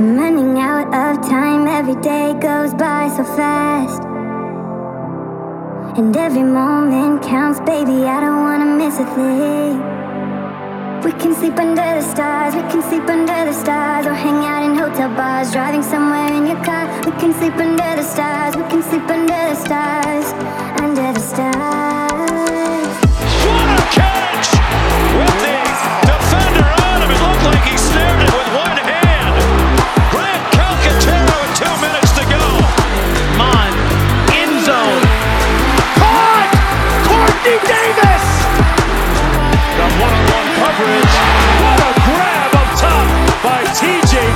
I'm running out of time, every day goes by so fast. And every moment counts, baby, I don't wanna miss a thing. We can sleep under the stars, we can sleep under the stars, or hang out in hotel bars, driving somewhere in your car. We can sleep under the stars, we can sleep under the stars, under the stars. What a catch!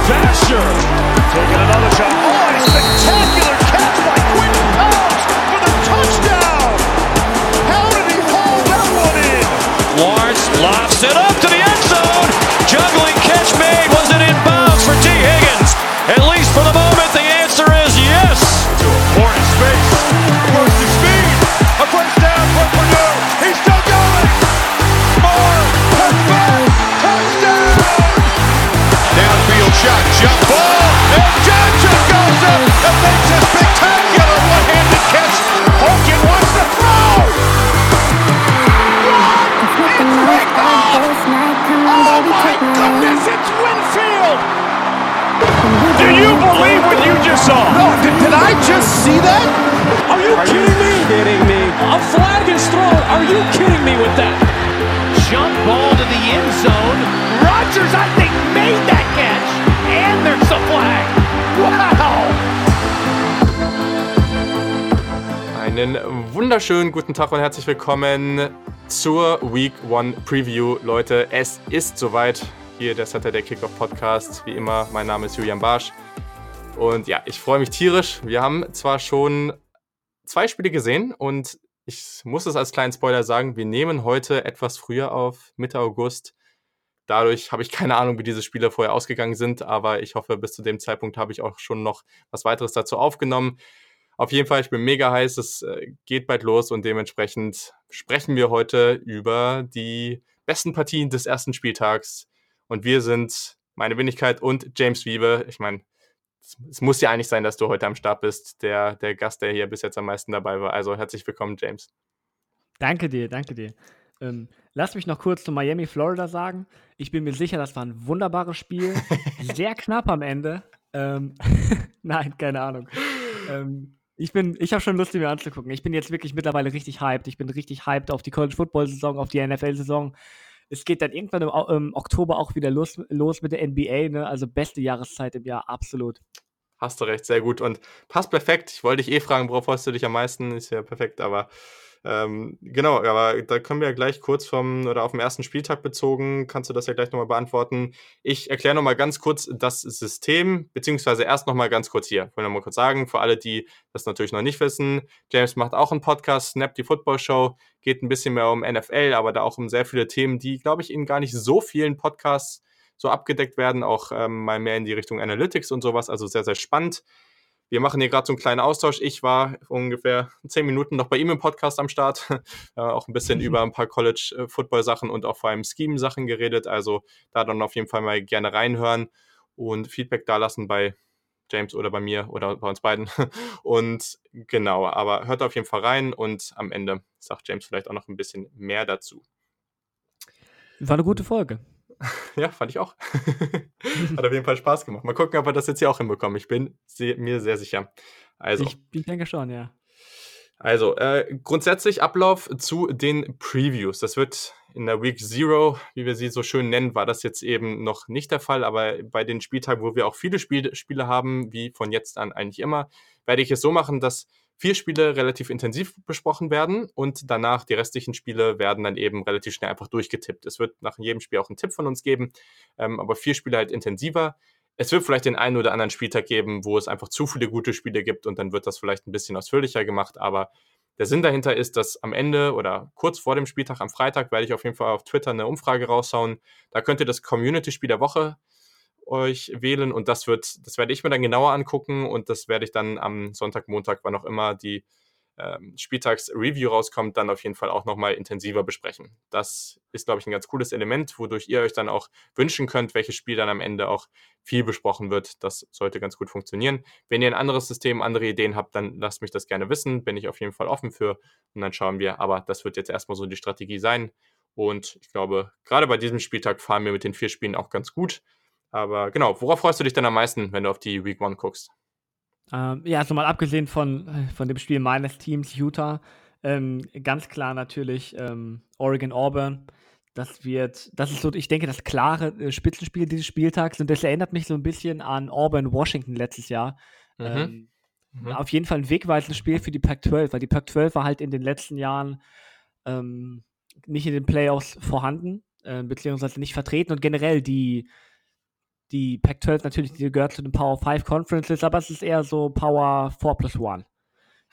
Vasher. Taking another shot. Makes a spectacular one-handed catch. Hogan wants to throw. Come on, Oh my goodness, it's Winfield! Do you believe what you just saw? No, did, I just see that? Are you kidding me? Kidding me. A flag is thrown. Are you kidding me with that? Jump ball to the end zone. Rogers, I think, made that catch. And there's a flag. Einen wunderschönen guten Tag und herzlich willkommen zur Week One Preview. Leute, es ist soweit. Hier der Saturday Kickoff Podcast. Wie immer, mein Name ist Julian Barsch. Und ja, ich freue mich tierisch. Wir haben zwar schon zwei Spiele gesehen und ich muss es als kleinen Spoiler sagen, wir nehmen heute etwas früher auf, Mitte August. Dadurch habe ich keine Ahnung, wie diese Spiele vorher ausgegangen sind, aber ich hoffe, bis zu dem Zeitpunkt habe ich auch schon noch was weiteres dazu aufgenommen. Auf jeden Fall, ich bin mega heiß, es äh, geht bald los und dementsprechend sprechen wir heute über die besten Partien des ersten Spieltags. Und wir sind meine Wenigkeit und James Wiebe. Ich meine, es, es muss ja eigentlich sein, dass du heute am Start bist, der, der Gast, der hier bis jetzt am meisten dabei war. Also herzlich willkommen, James. Danke dir, danke dir. Ähm, lass mich noch kurz zu Miami, Florida sagen. Ich bin mir sicher, das war ein wunderbares Spiel. Sehr knapp am Ende. Ähm, Nein, keine Ahnung. Ähm, ich bin, ich habe schon Lust, die mir anzugucken. Ich bin jetzt wirklich mittlerweile richtig hyped. Ich bin richtig hyped auf die College Football Saison, auf die NFL Saison. Es geht dann irgendwann im, im Oktober auch wieder los, los mit der NBA, ne? Also beste Jahreszeit im Jahr, absolut. Hast du recht, sehr gut. Und passt perfekt. Ich wollte dich eh fragen, worauf freust du dich am meisten? Ist ja perfekt, aber ähm, genau, aber da können wir ja gleich kurz vom oder auf den ersten Spieltag bezogen, kannst du das ja gleich nochmal beantworten. Ich erkläre nochmal ganz kurz das System, beziehungsweise erst nochmal ganz kurz hier. Ich will nochmal kurz sagen, für alle, die das natürlich noch nicht wissen, James macht auch einen Podcast, Snap die Football Show, geht ein bisschen mehr um NFL, aber da auch um sehr viele Themen, die, glaube ich, in gar nicht so vielen Podcasts so abgedeckt werden, auch ähm, mal mehr in die Richtung Analytics und sowas, also sehr, sehr spannend. Wir machen hier gerade so einen kleinen Austausch. Ich war ungefähr zehn Minuten noch bei ihm im Podcast am Start, äh, auch ein bisschen über ein paar College-Football-Sachen und auch vor allem Scheme-Sachen geredet. Also da dann auf jeden Fall mal gerne reinhören und Feedback dalassen bei James oder bei mir oder bei uns beiden. Und genau, aber hört auf jeden Fall rein und am Ende sagt James vielleicht auch noch ein bisschen mehr dazu. War eine gute Folge. Ja, fand ich auch. Hat auf jeden Fall Spaß gemacht. Mal gucken, ob wir das jetzt hier auch hinbekommen. Ich bin mir sehr sicher. Also, Ich, ich denke schon, ja. also äh, grundsätzlich Ablauf zu den Previews. Das wird in der Week Zero, wie wir sie so schön nennen, war das jetzt eben noch nicht der Fall. Aber bei den Spieltagen, wo wir auch viele Spiel Spiele haben, wie von jetzt an eigentlich immer, werde ich es so machen, dass vier Spiele relativ intensiv besprochen werden und danach die restlichen Spiele werden dann eben relativ schnell einfach durchgetippt. Es wird nach jedem Spiel auch einen Tipp von uns geben, ähm, aber vier Spiele halt intensiver. Es wird vielleicht den einen oder anderen Spieltag geben, wo es einfach zu viele gute Spiele gibt und dann wird das vielleicht ein bisschen ausführlicher gemacht, aber der Sinn dahinter ist, dass am Ende oder kurz vor dem Spieltag am Freitag werde ich auf jeden Fall auf Twitter eine Umfrage raushauen. Da könnt ihr das Community-Spiel der Woche euch wählen und das wird, das werde ich mir dann genauer angucken und das werde ich dann am Sonntag, Montag, wann auch immer die ähm, Spieltags-Review rauskommt, dann auf jeden Fall auch nochmal intensiver besprechen. Das ist, glaube ich, ein ganz cooles Element, wodurch ihr euch dann auch wünschen könnt, welches Spiel dann am Ende auch viel besprochen wird. Das sollte ganz gut funktionieren. Wenn ihr ein anderes System, andere Ideen habt, dann lasst mich das gerne wissen. Bin ich auf jeden Fall offen für. Und dann schauen wir. Aber das wird jetzt erstmal so die Strategie sein. Und ich glaube, gerade bei diesem Spieltag fahren wir mit den vier Spielen auch ganz gut. Aber genau, worauf freust du dich denn am meisten, wenn du auf die Week One guckst? Ähm, ja, also mal abgesehen von, von dem Spiel meines Teams Utah, ähm, ganz klar natürlich ähm, Oregon Auburn. Das wird, das ist so, ich denke, das klare äh, Spitzenspiel dieses Spieltags und das erinnert mich so ein bisschen an Auburn Washington letztes Jahr. Mhm. Ähm, mhm. Auf jeden Fall ein wegweisendes Spiel für die Pac-12, weil die Pac-12 war halt in den letzten Jahren ähm, nicht in den Playoffs vorhanden, äh, beziehungsweise nicht vertreten und generell die, die Pac-12 natürlich, die gehört zu den Power 5 Conferences, aber es ist eher so Power 4 plus 1.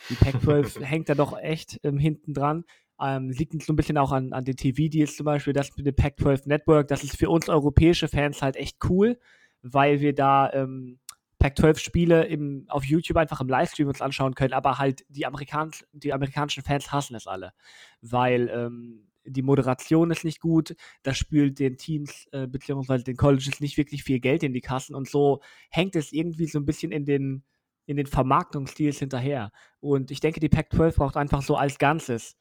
Die Pac-12 hängt da doch echt ähm, hinten dran. Ähm, liegt so ein bisschen auch an, an den TV-Deals zum Beispiel, das mit dem Pac-12 Network. Das ist für uns europäische Fans halt echt cool, weil wir da ähm, Pac-12-Spiele auf YouTube einfach im Livestream uns anschauen können, aber halt die, Amerikan die amerikanischen Fans hassen es alle, weil ähm, die Moderation ist nicht gut, das spült den Teams äh, bzw. den Colleges nicht wirklich viel Geld in die Kassen und so hängt es irgendwie so ein bisschen in den, in den Vermarktungsdeals hinterher. Und ich denke, die Pac-12 braucht einfach so als Ganzes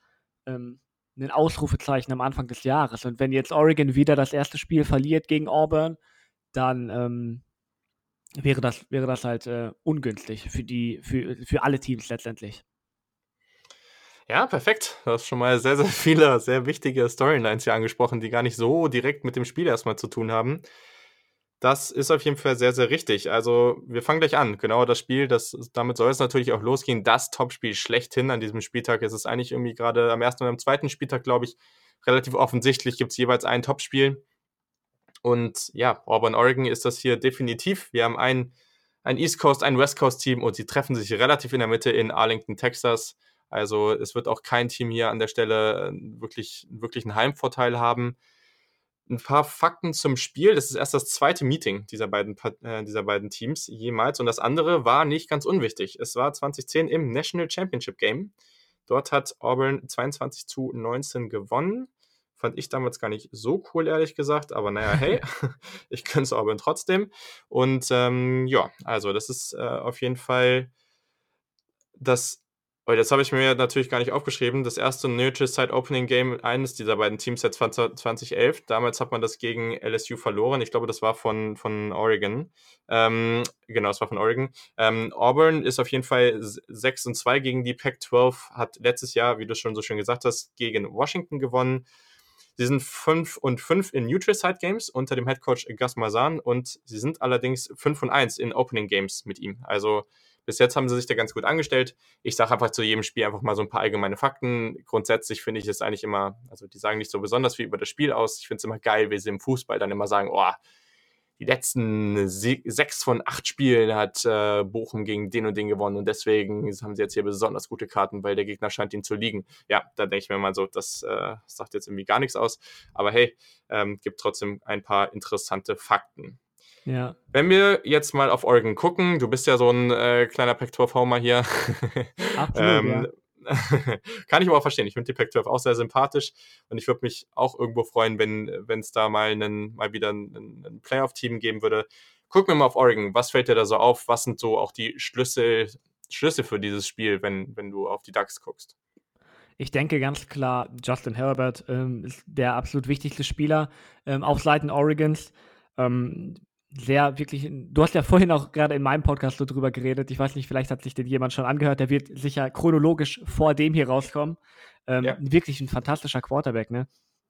ähm, ein Ausrufezeichen am Anfang des Jahres. Und wenn jetzt Oregon wieder das erste Spiel verliert gegen Auburn, dann ähm, wäre, das, wäre das halt äh, ungünstig für, die, für, für alle Teams letztendlich. Ja, perfekt. Du hast schon mal sehr, sehr viele sehr wichtige Storylines hier angesprochen, die gar nicht so direkt mit dem Spiel erstmal zu tun haben. Das ist auf jeden Fall sehr, sehr richtig. Also, wir fangen gleich an. Genau das Spiel, das, damit soll es natürlich auch losgehen. Das Topspiel schlechthin an diesem Spieltag. Es ist eigentlich irgendwie gerade am ersten und am zweiten Spieltag, glaube ich, relativ offensichtlich gibt es jeweils ein Topspiel. Und ja, Auburn, Oregon ist das hier definitiv. Wir haben ein, ein East Coast, ein West Coast Team und sie treffen sich relativ in der Mitte in Arlington, Texas. Also es wird auch kein Team hier an der Stelle äh, wirklich, wirklich einen Heimvorteil haben. Ein paar Fakten zum Spiel. Das ist erst das zweite Meeting dieser beiden, äh, dieser beiden Teams jemals. Und das andere war nicht ganz unwichtig. Es war 2010 im National Championship Game. Dort hat Auburn 22 zu 19 gewonnen. Fand ich damals gar nicht so cool, ehrlich gesagt. Aber naja, hey, ich könnte es Auburn trotzdem. Und ähm, ja, also das ist äh, auf jeden Fall das weil das habe ich mir natürlich gar nicht aufgeschrieben. Das erste Neutral Side Opening Game eines dieser beiden Teams seit 2011. Damals hat man das gegen LSU verloren. Ich glaube, das war von, von Oregon. Ähm, genau, es war von Oregon. Ähm, Auburn ist auf jeden Fall 6 und 2 gegen die Pac-12. Hat letztes Jahr, wie du schon so schön gesagt hast, gegen Washington gewonnen. Sie sind 5 und 5 in Neutral Side Games unter dem Head Coach Gus Mazan und sie sind allerdings 5 und 1 in Opening Games mit ihm. Also bis jetzt haben sie sich da ganz gut angestellt. Ich sage einfach zu jedem Spiel einfach mal so ein paar allgemeine Fakten. Grundsätzlich finde ich es eigentlich immer, also die sagen nicht so besonders viel über das Spiel aus. Ich finde es immer geil, wie sie im Fußball dann immer sagen, oh, die letzten sechs von acht Spielen hat äh, Bochum gegen den und den gewonnen und deswegen haben sie jetzt hier besonders gute Karten, weil der Gegner scheint ihnen zu liegen. Ja, da denke ich mir mal so, das äh, sagt jetzt irgendwie gar nichts aus. Aber hey, ähm, gibt trotzdem ein paar interessante Fakten. Ja. Wenn wir jetzt mal auf Oregon gucken, du bist ja so ein äh, kleiner Pac-12-Homer hier. Absolut, ähm, ja. Kann ich aber auch verstehen. Ich finde die Pac-12 auch sehr sympathisch und ich würde mich auch irgendwo freuen, wenn es da mal, einen, mal wieder ein, ein Playoff-Team geben würde. Gucken wir mal auf Oregon. Was fällt dir da so auf? Was sind so auch die Schlüssel, Schlüsse für dieses Spiel, wenn, wenn du auf die Ducks guckst? Ich denke ganz klar, Justin Herbert ähm, ist der absolut wichtigste Spieler ähm, auf Seiten Oregons. Ähm, sehr wirklich, du hast ja vorhin auch gerade in meinem Podcast so drüber geredet. Ich weiß nicht, vielleicht hat sich den jemand schon angehört. Der wird sicher chronologisch vor dem hier rauskommen. Ähm, ja. Wirklich ein fantastischer Quarterback, ne?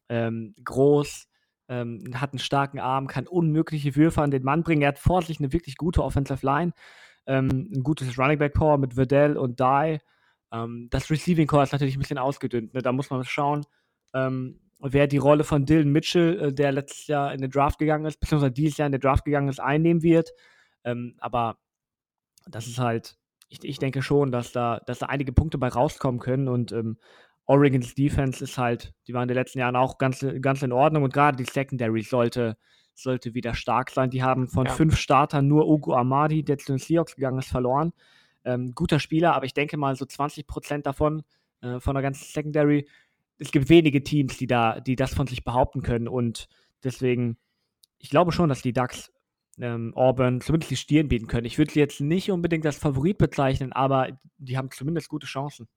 Ähm, groß, ähm, hat einen starken Arm, kann unmögliche Würfe an den Mann bringen. Er hat vor sich eine wirklich gute Offensive Line, ähm, ein gutes Running Back Core mit Verdell und Dye. Ähm, das Receiving Core ist natürlich ein bisschen ausgedünnt. Ne? Da muss man schauen. Ähm, wer die Rolle von Dylan Mitchell, äh, der letztes Jahr in den Draft gegangen ist, beziehungsweise dieses Jahr in den Draft gegangen ist, einnehmen wird. Ähm, aber das ist halt, ich, ich denke schon, dass da, dass da einige Punkte bei rauskommen können und ähm, Oregons Defense ist halt, die waren in den letzten Jahren auch ganz, ganz in Ordnung und gerade die Secondary sollte, sollte wieder stark sein. Die haben von ja. fünf Startern nur Ugo Amadi, der zu den Seahawks gegangen ist, verloren. Ähm, guter Spieler, aber ich denke mal so 20 Prozent davon, äh, von der ganzen Secondary, es gibt wenige Teams, die da, die das von sich behaupten können und deswegen, ich glaube schon, dass die Ducks ähm, Auburn zumindest die Stirn bieten können. Ich würde sie jetzt nicht unbedingt als Favorit bezeichnen, aber die haben zumindest gute Chancen.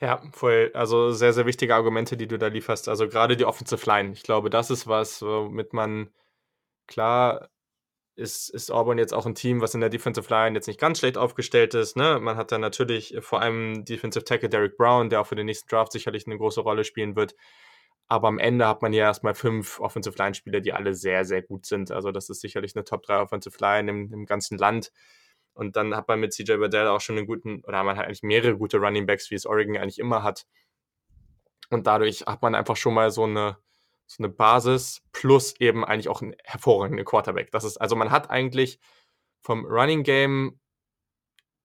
Ja, voll. Also sehr, sehr wichtige Argumente, die du da lieferst. Also gerade die Offensive Line. Ich glaube, das ist was, womit man klar ist, ist Auburn jetzt auch ein Team, was in der Defensive Line jetzt nicht ganz schlecht aufgestellt ist. Ne? Man hat da natürlich vor allem Defensive Tackle Derek Brown, der auch für den nächsten Draft sicherlich eine große Rolle spielen wird. Aber am Ende hat man ja erstmal fünf Offensive Line-Spieler, die alle sehr, sehr gut sind. Also das ist sicherlich eine Top 3 Offensive Line im, im ganzen Land. Und dann hat man mit CJ Waddell auch schon einen guten, oder man hat eigentlich mehrere gute Running Backs, wie es Oregon eigentlich immer hat. Und dadurch hat man einfach schon mal so eine, so eine Basis plus eben eigentlich auch einen hervorragenden Quarterback. Das ist, also man hat eigentlich vom Running Game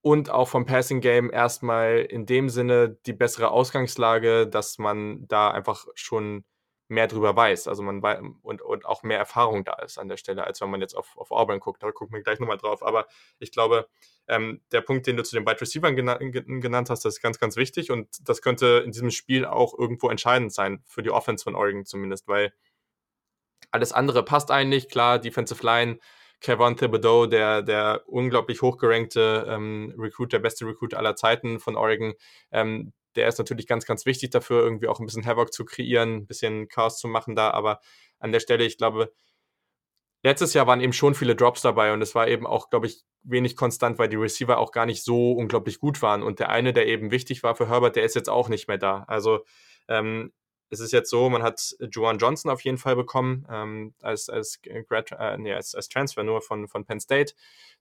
und auch vom Passing Game erstmal in dem Sinne die bessere Ausgangslage, dass man da einfach schon mehr drüber weiß. Also man weiß und, und auch mehr Erfahrung da ist an der Stelle, als wenn man jetzt auf, auf Auburn guckt. Da gucken wir gleich nochmal drauf. Aber ich glaube, ähm, der Punkt, den du zu den Wide Receivers gena genannt hast, das ist ganz, ganz wichtig. Und das könnte in diesem Spiel auch irgendwo entscheidend sein, für die Offense von Oregon zumindest, weil alles andere passt eigentlich. Klar, Defensive Line Kevin Thibodeau, der, der unglaublich hochgerankte ähm, Recruit, der beste Recruit aller Zeiten von Oregon, ähm, der ist natürlich ganz, ganz wichtig dafür, irgendwie auch ein bisschen Havoc zu kreieren, ein bisschen Chaos zu machen da. Aber an der Stelle, ich glaube, letztes Jahr waren eben schon viele Drops dabei und es war eben auch, glaube ich, wenig konstant, weil die Receiver auch gar nicht so unglaublich gut waren. Und der eine, der eben wichtig war für Herbert, der ist jetzt auch nicht mehr da. Also ähm, es ist jetzt so, man hat Juwan Johnson auf jeden Fall bekommen, ähm, als, als, Grad, äh, nee, als, als Transfer nur von, von Penn State.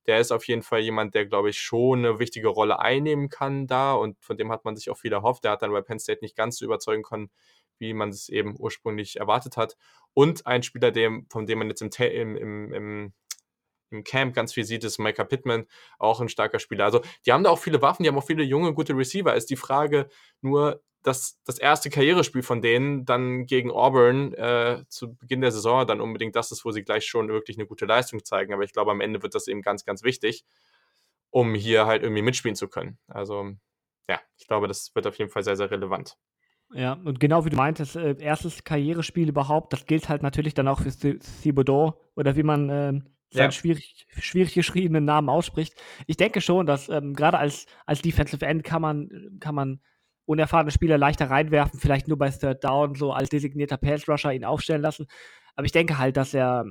Der ist auf jeden Fall jemand, der, glaube ich, schon eine wichtige Rolle einnehmen kann da und von dem hat man sich auch viel erhofft. Der hat dann bei Penn State nicht ganz so überzeugen können, wie man es eben ursprünglich erwartet hat. Und ein Spieler, dem, von dem man jetzt im, im, im, im im Camp ganz viel sieht, ist Micah Pittman, auch ein starker Spieler. Also die haben da auch viele Waffen, die haben auch viele junge, gute Receiver. Ist die Frage nur, dass das erste Karrierespiel von denen dann gegen Auburn äh, zu Beginn der Saison dann unbedingt das ist, wo sie gleich schon wirklich eine gute Leistung zeigen. Aber ich glaube, am Ende wird das eben ganz, ganz wichtig, um hier halt irgendwie mitspielen zu können. Also ja, ich glaube, das wird auf jeden Fall sehr, sehr relevant. Ja, und genau wie du meintest, äh, erstes Karrierespiel überhaupt, das gilt halt natürlich dann auch für Thibodeau oder wie man äh, seinen ja. schwierig, schwierig geschriebenen Namen ausspricht. Ich denke schon, dass ähm, gerade als, als Defensive End kann man, kann man unerfahrene Spieler leichter reinwerfen, vielleicht nur bei Third Down so als designierter Pass Rusher ihn aufstellen lassen. Aber ich denke halt, dass er,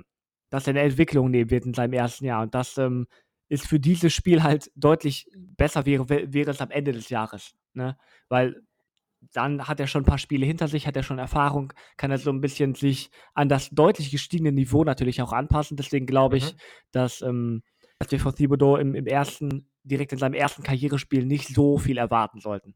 dass er eine Entwicklung nehmen wird in seinem ersten Jahr und das ähm, ist für dieses Spiel halt deutlich besser wäre, wäre es am Ende des Jahres. Ne? Weil dann hat er schon ein paar Spiele hinter sich, hat er schon Erfahrung, kann er so ein bisschen sich an das deutlich gestiegene Niveau natürlich auch anpassen. Deswegen glaube ich, mhm. dass, ähm, dass wir von Thibodeau im, im ersten, direkt in seinem ersten Karrierespiel nicht so viel erwarten sollten.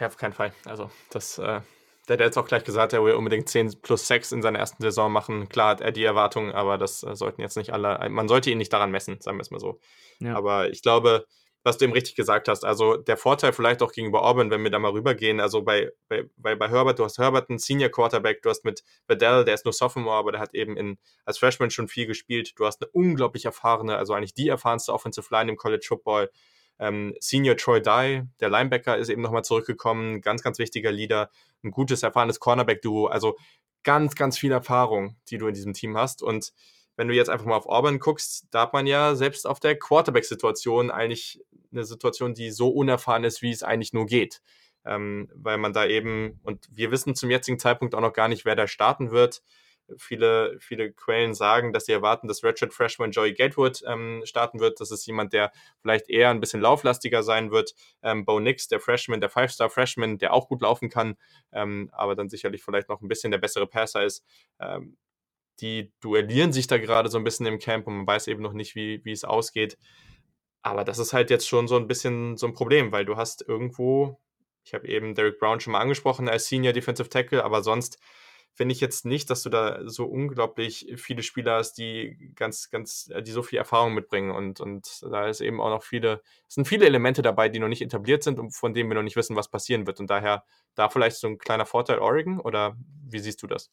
Ja, auf keinen Fall. Also, das, äh, der hat jetzt auch gleich gesagt, er will unbedingt 10 plus 6 in seiner ersten Saison machen. Klar hat er die Erwartungen, aber das äh, sollten jetzt nicht alle, man sollte ihn nicht daran messen, sagen wir es mal so. Ja. Aber ich glaube, was du eben richtig gesagt hast, also der Vorteil vielleicht auch gegenüber Auburn, wenn wir da mal rübergehen, also bei, bei, bei, bei Herbert, du hast Herbert einen Senior Quarterback, du hast mit Bedell, der ist nur Sophomore, aber der hat eben in, als Freshman schon viel gespielt, du hast eine unglaublich erfahrene, also eigentlich die erfahrenste Offensive Line im College Football, ähm, Senior Troy Dye, der Linebacker, ist eben nochmal zurückgekommen. Ganz, ganz wichtiger Leader. Ein gutes, erfahrenes Cornerback-Duo. Also ganz, ganz viel Erfahrung, die du in diesem Team hast. Und wenn du jetzt einfach mal auf Auburn guckst, da hat man ja selbst auf der Quarterback-Situation eigentlich eine Situation, die so unerfahren ist, wie es eigentlich nur geht. Ähm, weil man da eben, und wir wissen zum jetzigen Zeitpunkt auch noch gar nicht, wer da starten wird. Viele, viele Quellen sagen, dass sie erwarten, dass Richard Freshman Joey Gatewood ähm, starten wird. Das ist jemand, der vielleicht eher ein bisschen lauflastiger sein wird. Ähm, Bo Nix, der Freshman, der Five-Star-Freshman, der auch gut laufen kann, ähm, aber dann sicherlich vielleicht noch ein bisschen der bessere Passer ist. Ähm, die duellieren sich da gerade so ein bisschen im Camp und man weiß eben noch nicht, wie, wie es ausgeht. Aber das ist halt jetzt schon so ein bisschen so ein Problem, weil du hast irgendwo, ich habe eben Derek Brown schon mal angesprochen als Senior Defensive Tackle, aber sonst finde ich jetzt nicht, dass du da so unglaublich viele Spieler hast, die ganz, ganz, äh, die so viel Erfahrung mitbringen. Und, und da ist eben auch noch viele, es sind viele Elemente dabei, die noch nicht etabliert sind und von denen wir noch nicht wissen, was passieren wird. Und daher da vielleicht so ein kleiner Vorteil Oregon oder wie siehst du das?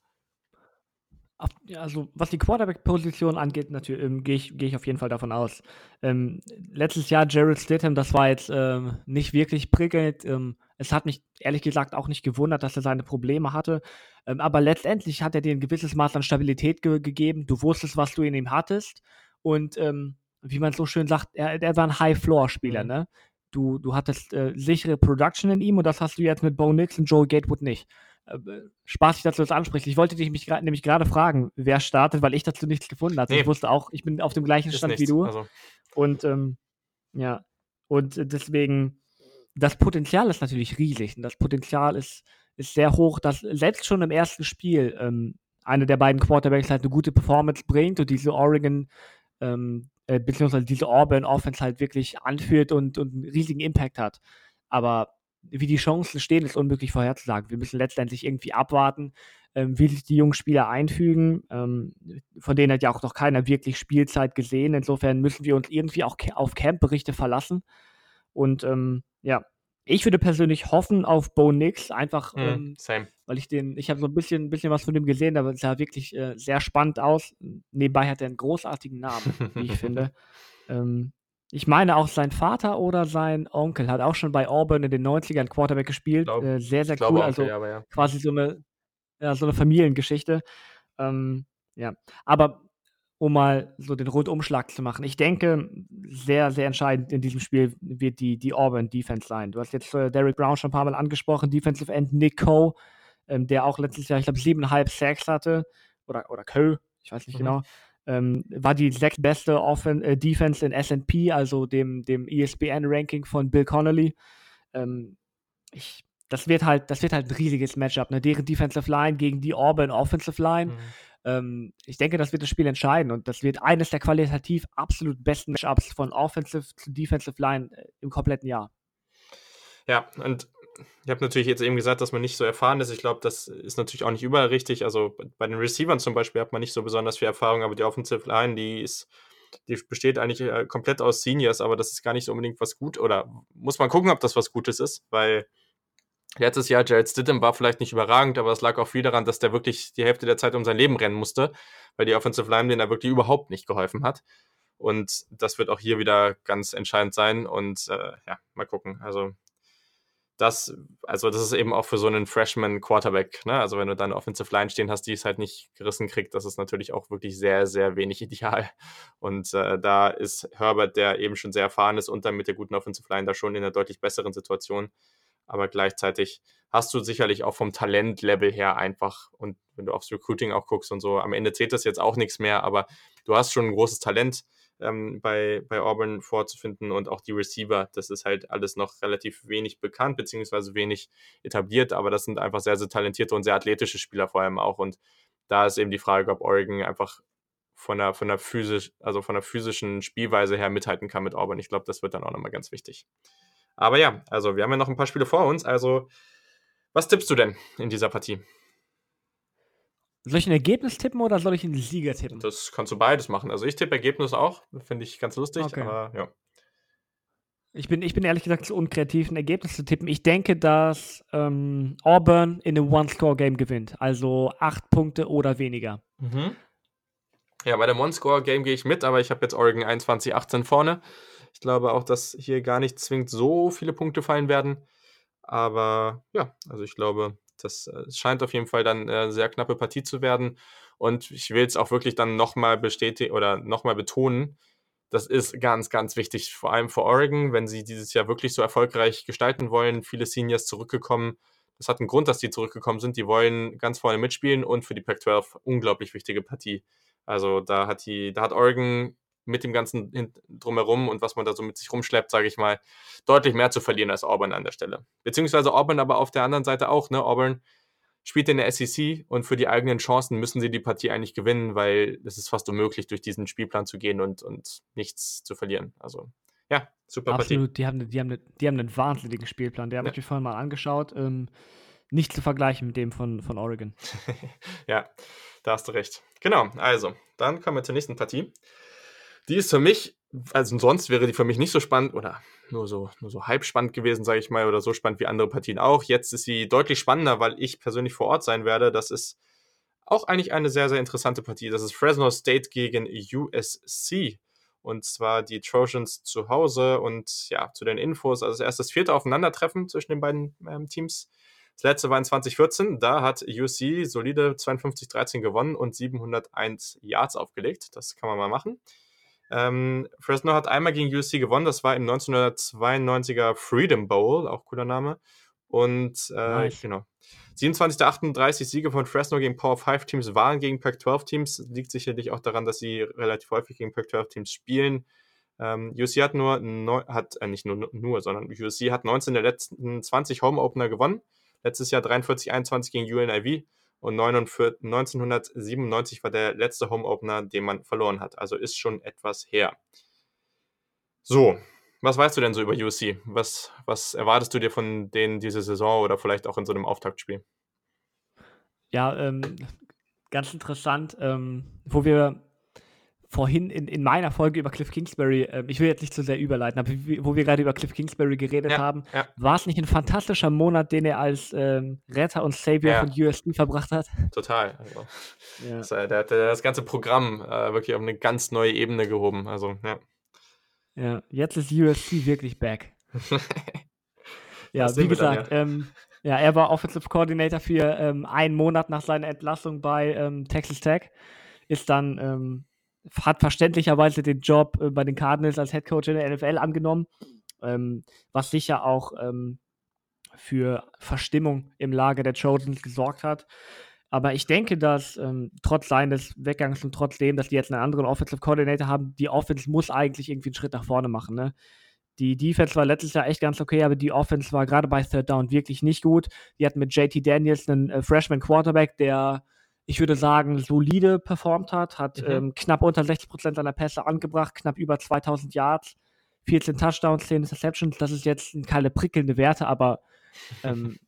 Also was die Quarterback-Position angeht, natürlich ähm, gehe ich, geh ich auf jeden Fall davon aus. Ähm, letztes Jahr Jared Stidham, das war jetzt ähm, nicht wirklich prickelnd. Ähm, es hat mich ehrlich gesagt auch nicht gewundert, dass er seine Probleme hatte. Ähm, aber letztendlich hat er dir ein gewisses Maß an Stabilität ge gegeben. Du wusstest, was du in ihm hattest. Und ähm, wie man so schön sagt, er, er war ein High-Floor-Spieler. Mhm. Ne? Du, du hattest äh, sichere Production in ihm und das hast du jetzt mit Bo Nix und Joel Gatewood nicht. Äh, spaßig, dass du das ansprichst. Ich wollte dich mich grad, nämlich gerade fragen, wer startet, weil ich dazu nichts gefunden habe. Nee. Ich wusste auch, ich bin auf dem gleichen Stand wie du. Also. Und ähm, ja, und deswegen, das Potenzial ist natürlich riesig. Und das Potenzial ist, ist sehr hoch, dass selbst schon im ersten Spiel ähm, einer der beiden Quarterbacks halt eine gute Performance bringt und diese Oregon ähm, äh, beziehungsweise diese Auburn Offense halt wirklich anführt und, und einen riesigen Impact hat. Aber wie die Chancen stehen, ist unmöglich vorherzusagen. Wir müssen letztendlich irgendwie abwarten, ähm, wie sich die jungen Spieler einfügen. Ähm, von denen hat ja auch noch keiner wirklich Spielzeit gesehen. Insofern müssen wir uns irgendwie auch auf Camp-Berichte verlassen. Und ähm, ja, ich würde persönlich hoffen auf Bo Nix, einfach mm, weil ich den, ich habe so ein bisschen, ein bisschen was von dem gesehen, aber es sah wirklich äh, sehr spannend aus. Nebenbei hat er einen großartigen Namen, wie ich finde. Ähm, ich meine auch sein Vater oder sein Onkel hat auch schon bei Auburn in den 90ern Quarterback gespielt. Glaub, äh, sehr, sehr cool. also okay, ja. quasi so eine, ja, so eine Familiengeschichte. Ähm, ja, aber um mal so den Rundumschlag zu machen. Ich denke, sehr, sehr entscheidend in diesem Spiel wird die, die Auburn Defense sein. Du hast jetzt äh, Derek Brown schon ein paar Mal angesprochen, Defensive End Nick Coe, ähm, der auch letztes Jahr, ich glaube, siebeneinhalb Sacks hatte. Oder, oder Coe, ich weiß nicht mhm. genau ähm, war die sechstbeste Offen äh, Defense in SP, also dem, dem ESPN-Ranking von Bill Connolly. Ähm, ich, das wird halt, das wird halt ein riesiges Matchup, ne? Deren Defensive Line gegen die Auburn Offensive Line. Mhm. Ähm, ich denke, das wird das Spiel entscheiden und das wird eines der qualitativ absolut besten Matchups von Offensive zu Defensive Line äh, im kompletten Jahr. Ja, und ich habe natürlich jetzt eben gesagt, dass man nicht so erfahren ist. Ich glaube, das ist natürlich auch nicht überall richtig. Also bei den Receivern zum Beispiel hat man nicht so besonders viel Erfahrung, aber die Offensive Line, die ist, die besteht eigentlich äh, komplett aus Seniors, aber das ist gar nicht so unbedingt was gut oder muss man gucken, ob das was Gutes ist, weil letztes Jahr Jared Stidham war vielleicht nicht überragend, aber es lag auch viel daran, dass der wirklich die Hälfte der Zeit um sein Leben rennen musste, weil die Offensive Line den da wirklich überhaupt nicht geholfen hat. Und das wird auch hier wieder ganz entscheidend sein. Und äh, ja, mal gucken. Also das, also das ist eben auch für so einen Freshman Quarterback, ne? Also wenn du dann Offensive Line stehen hast, die es halt nicht gerissen kriegt, das ist natürlich auch wirklich sehr, sehr wenig ideal. Und äh, da ist Herbert, der eben schon sehr erfahren ist und dann mit der guten Offensive Line da schon in einer deutlich besseren Situation. Aber gleichzeitig hast du sicherlich auch vom Talentlevel her einfach, und wenn du aufs Recruiting auch guckst und so, am Ende zählt das jetzt auch nichts mehr, aber du hast schon ein großes Talent ähm, bei, bei Auburn vorzufinden und auch die Receiver. Das ist halt alles noch relativ wenig bekannt, beziehungsweise wenig etabliert, aber das sind einfach sehr, sehr talentierte und sehr athletische Spieler vor allem auch. Und da ist eben die Frage, ob Oregon einfach von der, von der physisch, also von der physischen Spielweise her mithalten kann mit Auburn. Ich glaube, das wird dann auch nochmal ganz wichtig. Aber ja, also wir haben ja noch ein paar Spiele vor uns. Also, was tippst du denn in dieser Partie? Soll ich ein Ergebnis tippen oder soll ich einen Sieger tippen? Das kannst du beides machen. Also ich tippe Ergebnis auch, finde ich ganz lustig, okay. aber ja. Ich bin, ich bin ehrlich gesagt zu unkreativ, ein Ergebnis zu tippen. Ich denke, dass ähm, Auburn in einem One-Score-Game gewinnt. Also acht Punkte oder weniger. Mhm. Ja, bei dem One-Score-Game gehe ich mit, aber ich habe jetzt Oregon 21-18 vorne. Ich glaube auch, dass hier gar nicht zwingend so viele Punkte fallen werden. Aber ja, also ich glaube, das äh, scheint auf jeden Fall dann eine sehr knappe Partie zu werden. Und ich will es auch wirklich dann nochmal bestätigen oder nochmal betonen. Das ist ganz, ganz wichtig, vor allem für Oregon, wenn sie dieses Jahr wirklich so erfolgreich gestalten wollen. Viele Seniors zurückgekommen. Das hat einen Grund, dass die zurückgekommen sind. Die wollen ganz vorne mitspielen und für die Pac-12 unglaublich wichtige Partie. Also da hat die, da hat Oregon mit dem ganzen drumherum und was man da so mit sich rumschleppt, sage ich mal, deutlich mehr zu verlieren als Auburn an der Stelle. Beziehungsweise Auburn aber auf der anderen Seite auch. Ne? Auburn spielt in der SEC und für die eigenen Chancen müssen sie die Partie eigentlich gewinnen, weil es ist fast unmöglich, durch diesen Spielplan zu gehen und, und nichts zu verlieren. Also ja, super Absolut, Partie. Die haben, die, haben, die haben einen wahnsinnigen Spielplan. Der ja. habe ich mir vorhin mal angeschaut. Ähm, nicht zu vergleichen mit dem von, von Oregon. ja, da hast du recht. Genau, also, dann kommen wir zur nächsten Partie. Die ist für mich, also sonst wäre die für mich nicht so spannend oder nur so, nur so halb spannend gewesen, sage ich mal, oder so spannend wie andere Partien auch. Jetzt ist sie deutlich spannender, weil ich persönlich vor Ort sein werde. Das ist auch eigentlich eine sehr, sehr interessante Partie. Das ist Fresno State gegen USC. Und zwar die Trojans zu Hause. Und ja, zu den Infos, also erst das vierte Aufeinandertreffen zwischen den beiden ähm, Teams. Das letzte war in 2014. Da hat USC solide 52-13 gewonnen und 701 Yards aufgelegt. Das kann man mal machen. Ähm, Fresno hat einmal gegen USC gewonnen. Das war im 1992er Freedom Bowl, auch cooler Name. Und äh, nice. genau. 27 der 38 Siege von Fresno gegen Power 5 Teams waren gegen Pac-12 Teams. Liegt sicherlich auch daran, dass sie relativ häufig gegen Pac-12 Teams spielen. Ähm, USC hat nur, neun, hat äh, nicht nur, nur, sondern USC hat 19 der letzten 20 Home Opener gewonnen. Letztes Jahr 43-21 gegen UNIV und 49, 1997 war der letzte Home Opener, den man verloren hat. Also ist schon etwas her. So, was weißt du denn so über USC? Was, was erwartest du dir von denen diese Saison oder vielleicht auch in so einem Auftaktspiel? Ja, ähm, ganz interessant, ähm, wo wir vorhin in, in meiner Folge über Cliff Kingsbury, äh, ich will jetzt nicht zu sehr überleiten, aber wo wir gerade über Cliff Kingsbury geredet ja, haben, ja. war es nicht ein fantastischer Monat, den er als ähm, Retter und Savior ja. von USC verbracht hat? Total. Also, das, äh, der hat das ganze Programm äh, wirklich auf eine ganz neue Ebene gehoben. Also, ja. Ja, jetzt ist USC wirklich back. ja, wie gesagt, dann, ja. Ähm, ja. er war Offensive Coordinator für ähm, einen Monat nach seiner Entlassung bei ähm, Texas Tech, ist dann, ähm, hat verständlicherweise den Job äh, bei den Cardinals als Head Coach in der NFL angenommen, ähm, was sicher auch ähm, für Verstimmung im Lager der Trojans gesorgt hat. Aber ich denke, dass ähm, trotz seines Weggangs und trotzdem, dass die jetzt einen anderen Offensive Coordinator haben, die Offense muss eigentlich irgendwie einen Schritt nach vorne machen. Ne? Die Defense war letztes Jahr echt ganz okay, aber die Offense war gerade bei Third Down wirklich nicht gut. Die hatten mit JT Daniels einen äh, Freshman Quarterback, der, ich würde sagen, solide performt hat, hat mhm. ähm, knapp unter 60 Prozent seiner Pässe angebracht, knapp über 2000 Yards, 14 Touchdowns, 10 Interceptions. Das ist jetzt keine prickelnde Werte, aber ähm,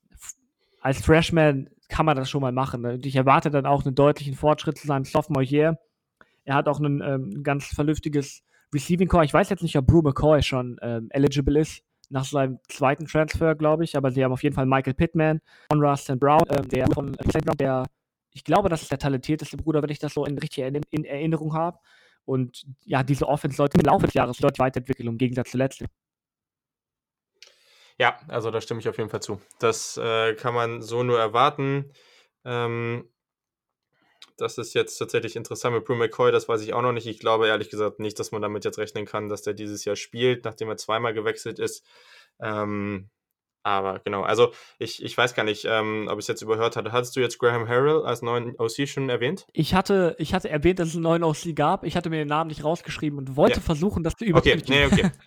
als Freshman kann man das schon mal machen. Ne? Ich erwarte dann auch einen deutlichen Fortschritt zu seinem Sophomore Year. Er hat auch ein ähm, ganz vernünftiges Receiving Core. Ich weiß jetzt nicht, ob Brew McCoy schon ähm, eligible ist nach seinem zweiten Transfer, glaube ich, aber sie haben auf jeden Fall Michael Pittman, von Rustin Brown, ähm, der von äh, der, ich glaube, das ist der talentierteste Bruder, wenn ich das so in richtig in, in Erinnerung habe. Und ja, diese Offense sollte im Laufe des Jahres deutlich weiterentwickeln, im Gegensatz zu letztem. Ja, also da stimme ich auf jeden Fall zu. Das äh, kann man so nur erwarten. Ähm, das ist jetzt tatsächlich interessant mit Brew McCoy, das weiß ich auch noch nicht. Ich glaube ehrlich gesagt nicht, dass man damit jetzt rechnen kann, dass der dieses Jahr spielt, nachdem er zweimal gewechselt ist. Ähm, aber genau, also ich, ich weiß gar nicht, ähm, ob ich es jetzt überhört hatte. Hattest du jetzt Graham Harrell als neuen OC schon erwähnt? Ich hatte, ich hatte erwähnt, dass es einen neuen OC gab. Ich hatte mir den Namen nicht rausgeschrieben und wollte ja. versuchen, das zu überprüfen. Okay, nee, okay.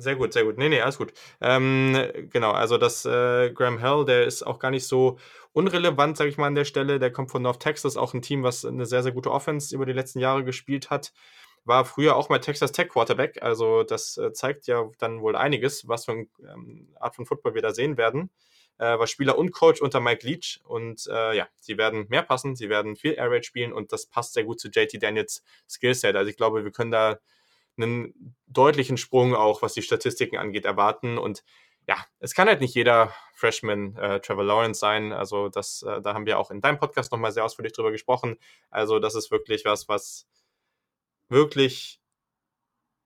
Sehr gut, sehr gut. Nee, nee, alles gut. Ähm, genau, also das äh, Graham Hell, der ist auch gar nicht so unrelevant, sage ich mal an der Stelle. Der kommt von North Texas, auch ein Team, was eine sehr, sehr gute Offense über die letzten Jahre gespielt hat. War früher auch mal Texas Tech Quarterback, also das äh, zeigt ja dann wohl einiges, was für eine ähm, Art von Football wir da sehen werden. Äh, war Spieler und Coach unter Mike Leach und äh, ja, sie werden mehr passen, sie werden viel Air Raid spielen und das passt sehr gut zu JT Daniels Skillset. Also ich glaube, wir können da einen deutlichen Sprung auch, was die Statistiken angeht, erwarten. Und ja, es kann halt nicht jeder Freshman äh, Trevor Lawrence sein. Also das, äh, da haben wir auch in deinem Podcast nochmal sehr ausführlich drüber gesprochen. Also das ist wirklich was, was wirklich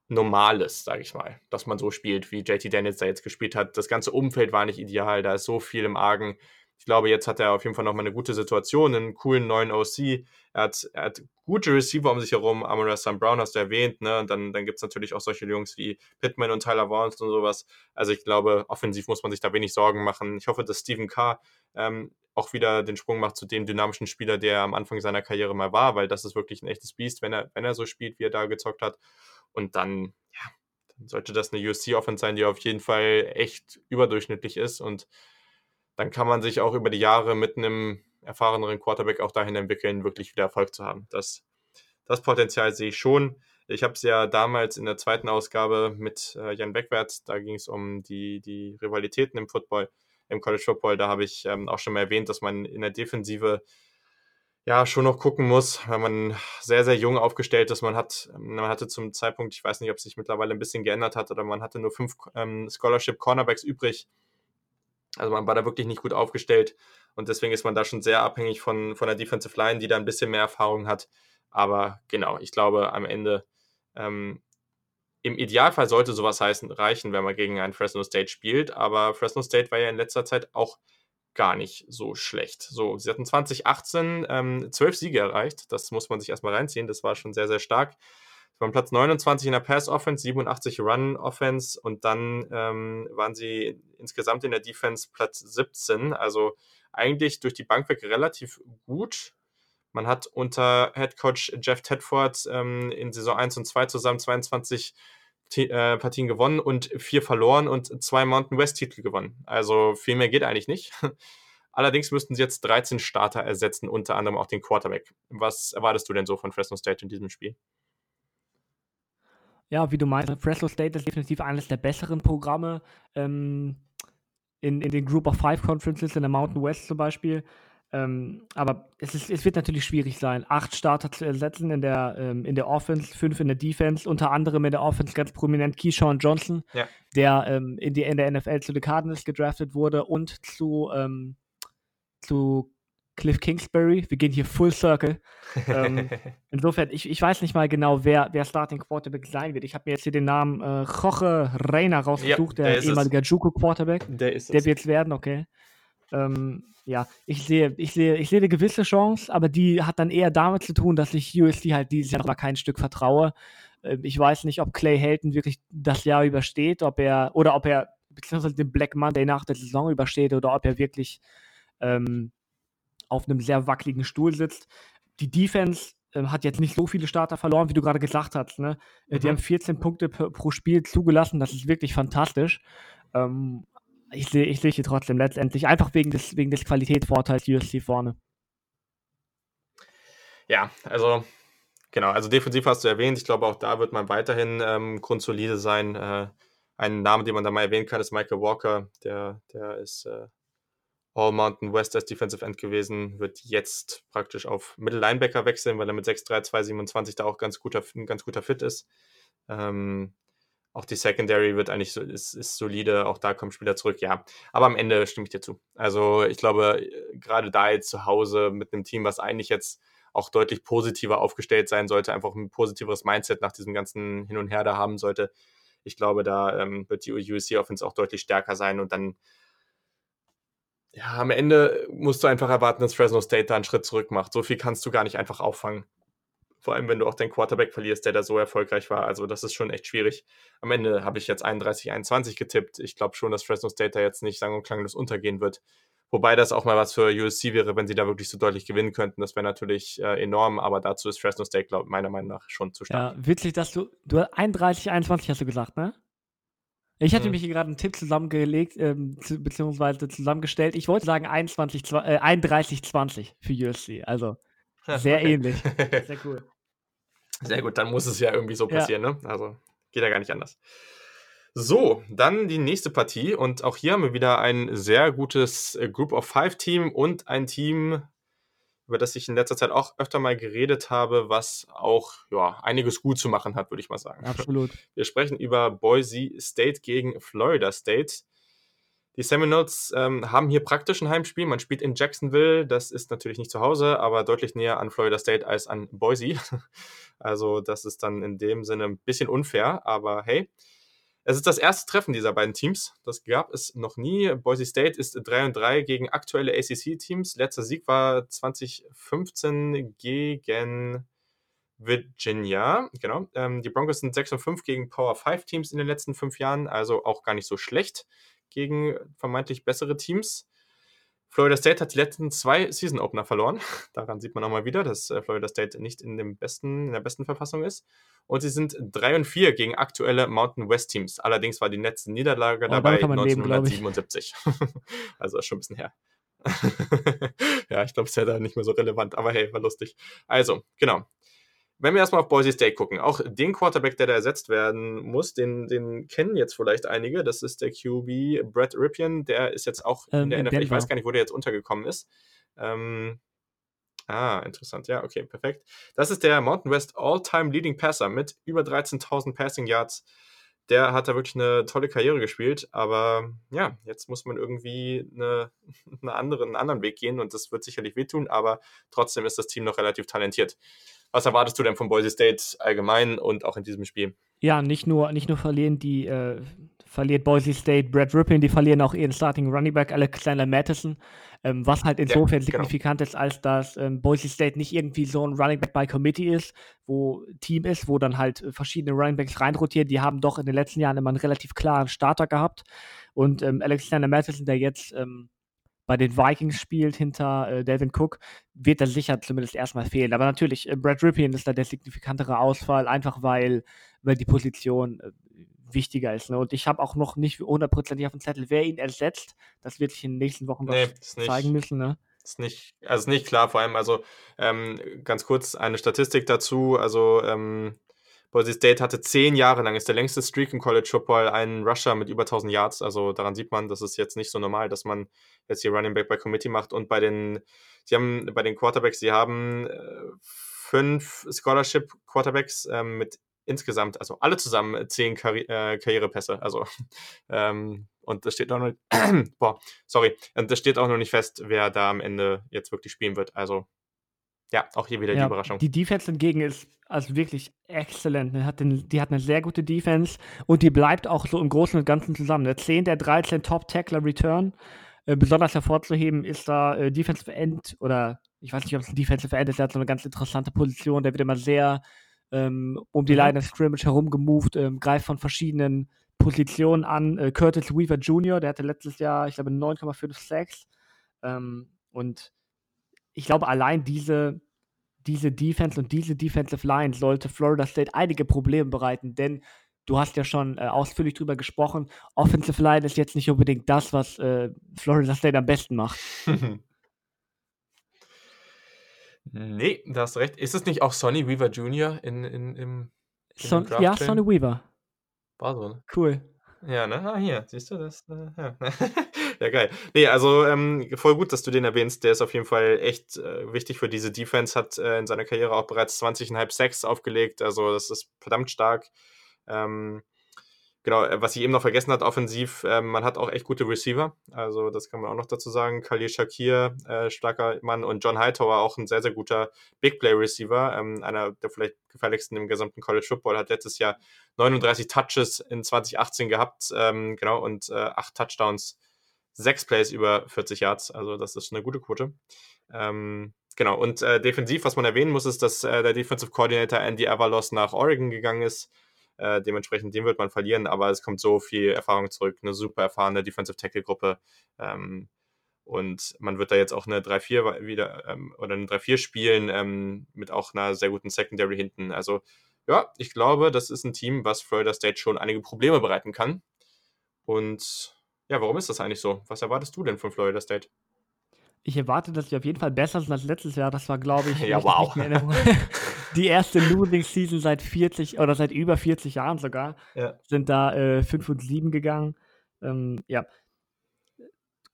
Normales, sage ich mal, dass man so spielt, wie JT Daniels da jetzt gespielt hat. Das ganze Umfeld war nicht ideal, da ist so viel im Argen. Ich glaube, jetzt hat er auf jeden Fall nochmal eine gute Situation, einen coolen neuen OC. Er hat, er hat gute Receiver um sich herum. Amara Sam Brown hast du erwähnt. Ne? Und dann, dann gibt es natürlich auch solche Jungs wie Pittman und Tyler Vance und sowas. Also ich glaube, offensiv muss man sich da wenig Sorgen machen. Ich hoffe, dass Stephen Carr ähm, auch wieder den Sprung macht zu dem dynamischen Spieler, der am Anfang seiner Karriere mal war, weil das ist wirklich ein echtes Biest, wenn er, wenn er so spielt, wie er da gezockt hat. Und dann, ja, dann sollte das eine USC-Offense sein, die auf jeden Fall echt überdurchschnittlich ist und dann kann man sich auch über die Jahre mit einem erfahreneren Quarterback auch dahin entwickeln, wirklich wieder Erfolg zu haben. Das, das Potenzial sehe ich schon. Ich habe es ja damals in der zweiten Ausgabe mit äh, Jan Beckwert, da ging es um die, die Rivalitäten im Football, im College Football. Da habe ich ähm, auch schon mal erwähnt, dass man in der Defensive ja schon noch gucken muss, weil man sehr, sehr jung aufgestellt ist. Man hat, man hatte zum Zeitpunkt, ich weiß nicht, ob es sich mittlerweile ein bisschen geändert hat, oder man hatte nur fünf ähm, Scholarship Cornerbacks übrig Also man war da wirklich nicht gut aufgestellt und deswegen ist man da schon sehr abhängig von, von der Defensive Line, die da ein bisschen mehr Erfahrung hat. Aber genau, ich glaube am Ende ähm, im Idealfall sollte sowas heißen, reichen, wenn man gegen einen Fresno State spielt. Aber Fresno State war ja in letzter Zeit auch gar nicht so schlecht. So, sie hatten 2018 ähm, zwölf Siege erreicht. Das muss man sich erstmal reinziehen. Das war schon sehr, sehr stark. Waren Platz 29 in der Pass-Offense, 87 Run-Offense und dann ähm, waren sie insgesamt in der Defense Platz 17. Also eigentlich durch die Bank weg relativ gut. Man hat unter Head Coach Jeff Tedford ähm, in Saison 1 und 2 zusammen 22 äh, Partien gewonnen und vier verloren und zwei Mountain West Titel gewonnen. Also viel mehr geht eigentlich nicht. Allerdings müssten sie jetzt 13 Starter ersetzen, unter anderem auch den Quarterback. Was erwartest du denn so von Fresno State in diesem Spiel? Ja, wie du meinst, Fresno State ist definitiv eines der besseren Programme ähm, in, in den Group of Five Conferences in der Mountain West zum Beispiel. Ähm, aber es, ist, es wird natürlich schwierig sein, acht Starter zu ersetzen in der, ähm, in der Offense, fünf in der Defense, unter anderem in der Offense ganz prominent Keyshawn Johnson, ja. der ähm, in, die, in der NFL zu den Cardinals gedraftet wurde und zu, ähm, zu Cliff Kingsbury. Wir gehen hier full circle. ähm, insofern, ich, ich weiß nicht mal genau, wer, wer Starting Quarterback sein wird. Ich habe mir jetzt hier den Namen äh, Jorge Reina rausgesucht, ja, der, der ehemalige Juco Quarterback. Der ist Der wird es werden, okay. Ähm, ja, ich sehe, ich sehe, ich sehe eine gewisse Chance, aber die hat dann eher damit zu tun, dass ich USC halt dieses Jahr aber kein Stück vertraue. Ähm, ich weiß nicht, ob Clay Helton wirklich das Jahr übersteht, ob er, oder ob er beziehungsweise den Black Monday nach der Saison übersteht oder ob er wirklich ähm, auf einem sehr wackeligen Stuhl sitzt. Die Defense äh, hat jetzt nicht so viele Starter verloren, wie du gerade gesagt hast. Ne? Mhm. Die haben 14 Punkte pro Spiel zugelassen, das ist wirklich fantastisch. Ähm, ich sehe ich seh hier trotzdem letztendlich einfach wegen des, wegen des Qualitätsvorteils USC vorne. Ja, also genau, also defensiv hast du erwähnt. Ich glaube, auch da wird man weiterhin ähm, grundsolide sein. Äh, ein Name, den man da mal erwähnen kann, ist Michael Walker. Der, der ist äh, All Mountain West als Defensive End gewesen, wird jetzt praktisch auf Middle Linebacker wechseln, weil er mit 6'3, 227 da auch ganz guter, ein ganz guter Fit ist. Ähm, auch die Secondary wird eigentlich so, ist, ist solide, auch da kommen Spieler zurück, ja. Aber am Ende stimme ich dir zu. Also ich glaube, gerade da jetzt zu Hause mit einem Team, was eigentlich jetzt auch deutlich positiver aufgestellt sein sollte, einfach ein positiveres Mindset nach diesem ganzen Hin und Her da haben sollte. Ich glaube, da ähm, wird die USC Offense auch deutlich stärker sein und dann ja, am Ende musst du einfach erwarten, dass Fresno State da einen Schritt zurück macht. So viel kannst du gar nicht einfach auffangen. Vor allem, wenn du auch deinen Quarterback verlierst, der da so erfolgreich war. Also, das ist schon echt schwierig. Am Ende habe ich jetzt 31, 21 getippt. Ich glaube schon, dass Fresno State da jetzt nicht sang- und klanglos untergehen wird. Wobei das auch mal was für USC wäre, wenn sie da wirklich so deutlich gewinnen könnten. Das wäre natürlich äh, enorm, aber dazu ist Fresno State, glaub, meiner Meinung nach, schon zu stark. Ja, witzig, dass du, du 31, 21 hast du gesagt, ne? Ich hatte mhm. mich hier gerade einen Tipp zusammengelegt, ähm, zu, beziehungsweise zusammengestellt. Ich wollte sagen 21, äh, 31, 20 für USC. Also sehr okay. ähnlich. Sehr cool. Sehr gut, dann muss es ja irgendwie so passieren, ja. ne? Also geht ja gar nicht anders. So, dann die nächste Partie und auch hier haben wir wieder ein sehr gutes äh, Group of Five Team und ein Team, über das ich in letzter Zeit auch öfter mal geredet habe, was auch ja, einiges gut zu machen hat, würde ich mal sagen. Absolut. Wir sprechen über Boise State gegen Florida State. Die Seminoles ähm, haben hier praktisch ein Heimspiel. Man spielt in Jacksonville. Das ist natürlich nicht zu Hause, aber deutlich näher an Florida State als an Boise. Also das ist dann in dem Sinne ein bisschen unfair, aber hey. Es ist das erste Treffen dieser beiden Teams. Das gab es noch nie. Boise State ist 3 und 3 gegen aktuelle ACC-Teams. Letzter Sieg war 2015 gegen Virginia. Genau. Ähm, die Broncos sind 6 und 5 gegen Power 5 Teams in den letzten fünf Jahren, also auch gar nicht so schlecht gegen vermeintlich bessere Teams. Florida State hat die letzten zwei Season Opener verloren. Daran sieht man auch mal wieder, dass äh, Florida State nicht in, dem besten, in der besten Verfassung ist. Und sie sind 3 und 4 gegen aktuelle Mountain West Teams. Allerdings war die letzte Niederlage oh, dabei 1977. Leben, also schon ein bisschen her. ja, ich glaube, es ist ja da nicht mehr so relevant, aber hey, war lustig. Also, genau. Wenn wir erstmal auf Boise State gucken, auch den Quarterback, der da ersetzt werden muss, den, den kennen jetzt vielleicht einige. Das ist der QB Brett Ripien. Der ist jetzt auch ähm, in der in NFL. Denver. Ich weiß gar nicht, wo der jetzt untergekommen ist. Ähm, ah, interessant. Ja, okay, perfekt. Das ist der Mountain West All-Time Leading Passer mit über 13.000 Passing Yards. der hat da wirklich eine tolle Karriere gespielt, aber ja, jetzt muss man irgendwie eine, eine andere, einen anderen Weg gehen und das wird sicherlich wehtun, aber trotzdem ist das Team noch relativ talentiert. Was erwartest du denn von Boise State allgemein und auch in diesem Spiel? Ja, nicht nur, nicht nur verlieren die, äh, verliert Boise State Brad Rippin, die verlieren auch ihren Starting Running Back Alexander Mattison, ähm, was halt insofern ja, genau. signifikant ist, als dass ähm, Boise State nicht irgendwie so ein Running Back by Committee ist, wo Team ist, wo dann halt verschiedene Running Backs reinrotieren. Die haben doch in den letzten Jahren immer einen relativ klaren Starter gehabt und ähm, Alexander Mattison, der jetzt ähm, bei den Vikings spielt hinter äh, Delvin Cook, wird er sicher zumindest erstmal fehlen. Aber natürlich, äh, Brad Ripien ist da der signifikantere Ausfall, einfach weil, weil die Position äh, wichtiger ist. Ne? Und ich habe auch noch nicht hundertprozentig auf dem Zettel, wer ihn ersetzt. Das wird sich in den nächsten Wochen nee, zeigen müssen. Ne? Ist nicht, also nicht klar, vor allem, also ähm, ganz kurz eine Statistik dazu. Also ähm, Boise State hatte zehn Jahre lang, ist der längste Streak im College Football, einen Rusher mit über 1000 Yards. Also daran sieht man, das ist jetzt nicht so normal, dass man jetzt hier Running Back bei Committee macht. Und bei den, sie haben bei den Quarterbacks, sie haben äh, fünf Scholarship Quarterbacks ähm, mit insgesamt, also alle zusammen zehn Karri äh, Karrierepässe. Also ähm, und das steht auch noch, boah, sorry, das steht auch noch nicht fest, wer da am Ende jetzt wirklich spielen wird. Also ja, auch hier wieder ja, die Überraschung. Die Defense hingegen ist also wirklich exzellent. Die hat, den, die hat eine sehr gute Defense und die bleibt auch so im Großen und Ganzen zusammen. Der 10 der 13 Top-Tackler Return. Äh, besonders hervorzuheben ist da äh, Defensive End oder ich weiß nicht, ob es ein Defensive End ist, der hat so eine ganz interessante Position. Der wird immer sehr ähm, um die mhm. Line of Scrimmage herum gemoved, ähm, greift von verschiedenen Positionen an. Äh, Curtis Weaver Jr., der hatte letztes Jahr, ich glaube, 9,5 Sacks. Ähm, und ich glaube, allein diese, diese Defense und diese Defensive Line sollte Florida State einige Probleme bereiten, denn du hast ja schon äh, ausführlich drüber gesprochen. Offensive Line ist jetzt nicht unbedingt das, was äh, Florida State am besten macht. nee, da hast du recht. Ist es nicht auch Sonny Weaver Jr. in, in, im, in Son Ja, Sonny Weaver. War so, ne? Cool. Ja, ne? Ah, hier, siehst du das? Äh, ja. ja, geil. Nee, also ähm, voll gut, dass du den erwähnst. Der ist auf jeden Fall echt äh, wichtig für diese Defense, hat äh, in seiner Karriere auch bereits 20,5 Sacks aufgelegt. Also, das ist verdammt stark. Ähm, genau, äh, was ich eben noch vergessen hat, offensiv, äh, man hat auch echt gute Receiver. Also, das kann man auch noch dazu sagen. Khalil Shakir, äh, starker Mann, und John Hightower, auch ein sehr, sehr guter Big Play Receiver. Ähm, einer der vielleicht gefährlichsten im gesamten College Football, hat letztes Jahr 39 Touches in 2018 gehabt, ähm, genau, und äh, acht Touchdowns, sechs Plays über 40 Yards. Also, das ist eine gute Quote. Ähm, genau, und äh, defensiv, was man erwähnen muss, ist, dass äh, der Defensive Coordinator Andy Avalos nach Oregon gegangen ist. Äh, dementsprechend, den wird man verlieren, aber es kommt so viel Erfahrung zurück, eine super erfahrene Defensive Tackle-Gruppe. Ähm, und man wird da jetzt auch eine 3-4 wieder ähm, oder eine 3-4 spielen ähm, mit auch einer sehr guten Secondary hinten. Also ja, ich glaube, das ist ein Team, was Florida State schon einige Probleme bereiten kann. Und ja, warum ist das eigentlich so? Was erwartest du denn von Florida State? Ich erwarte, dass sie auf jeden Fall besser sind als letztes Jahr. Das war, glaube ich, ja, wow. die erste Losing Season seit 40 oder seit über 40 Jahren sogar. Ja. Sind da äh, 5 und 7 gegangen. Ähm, ja.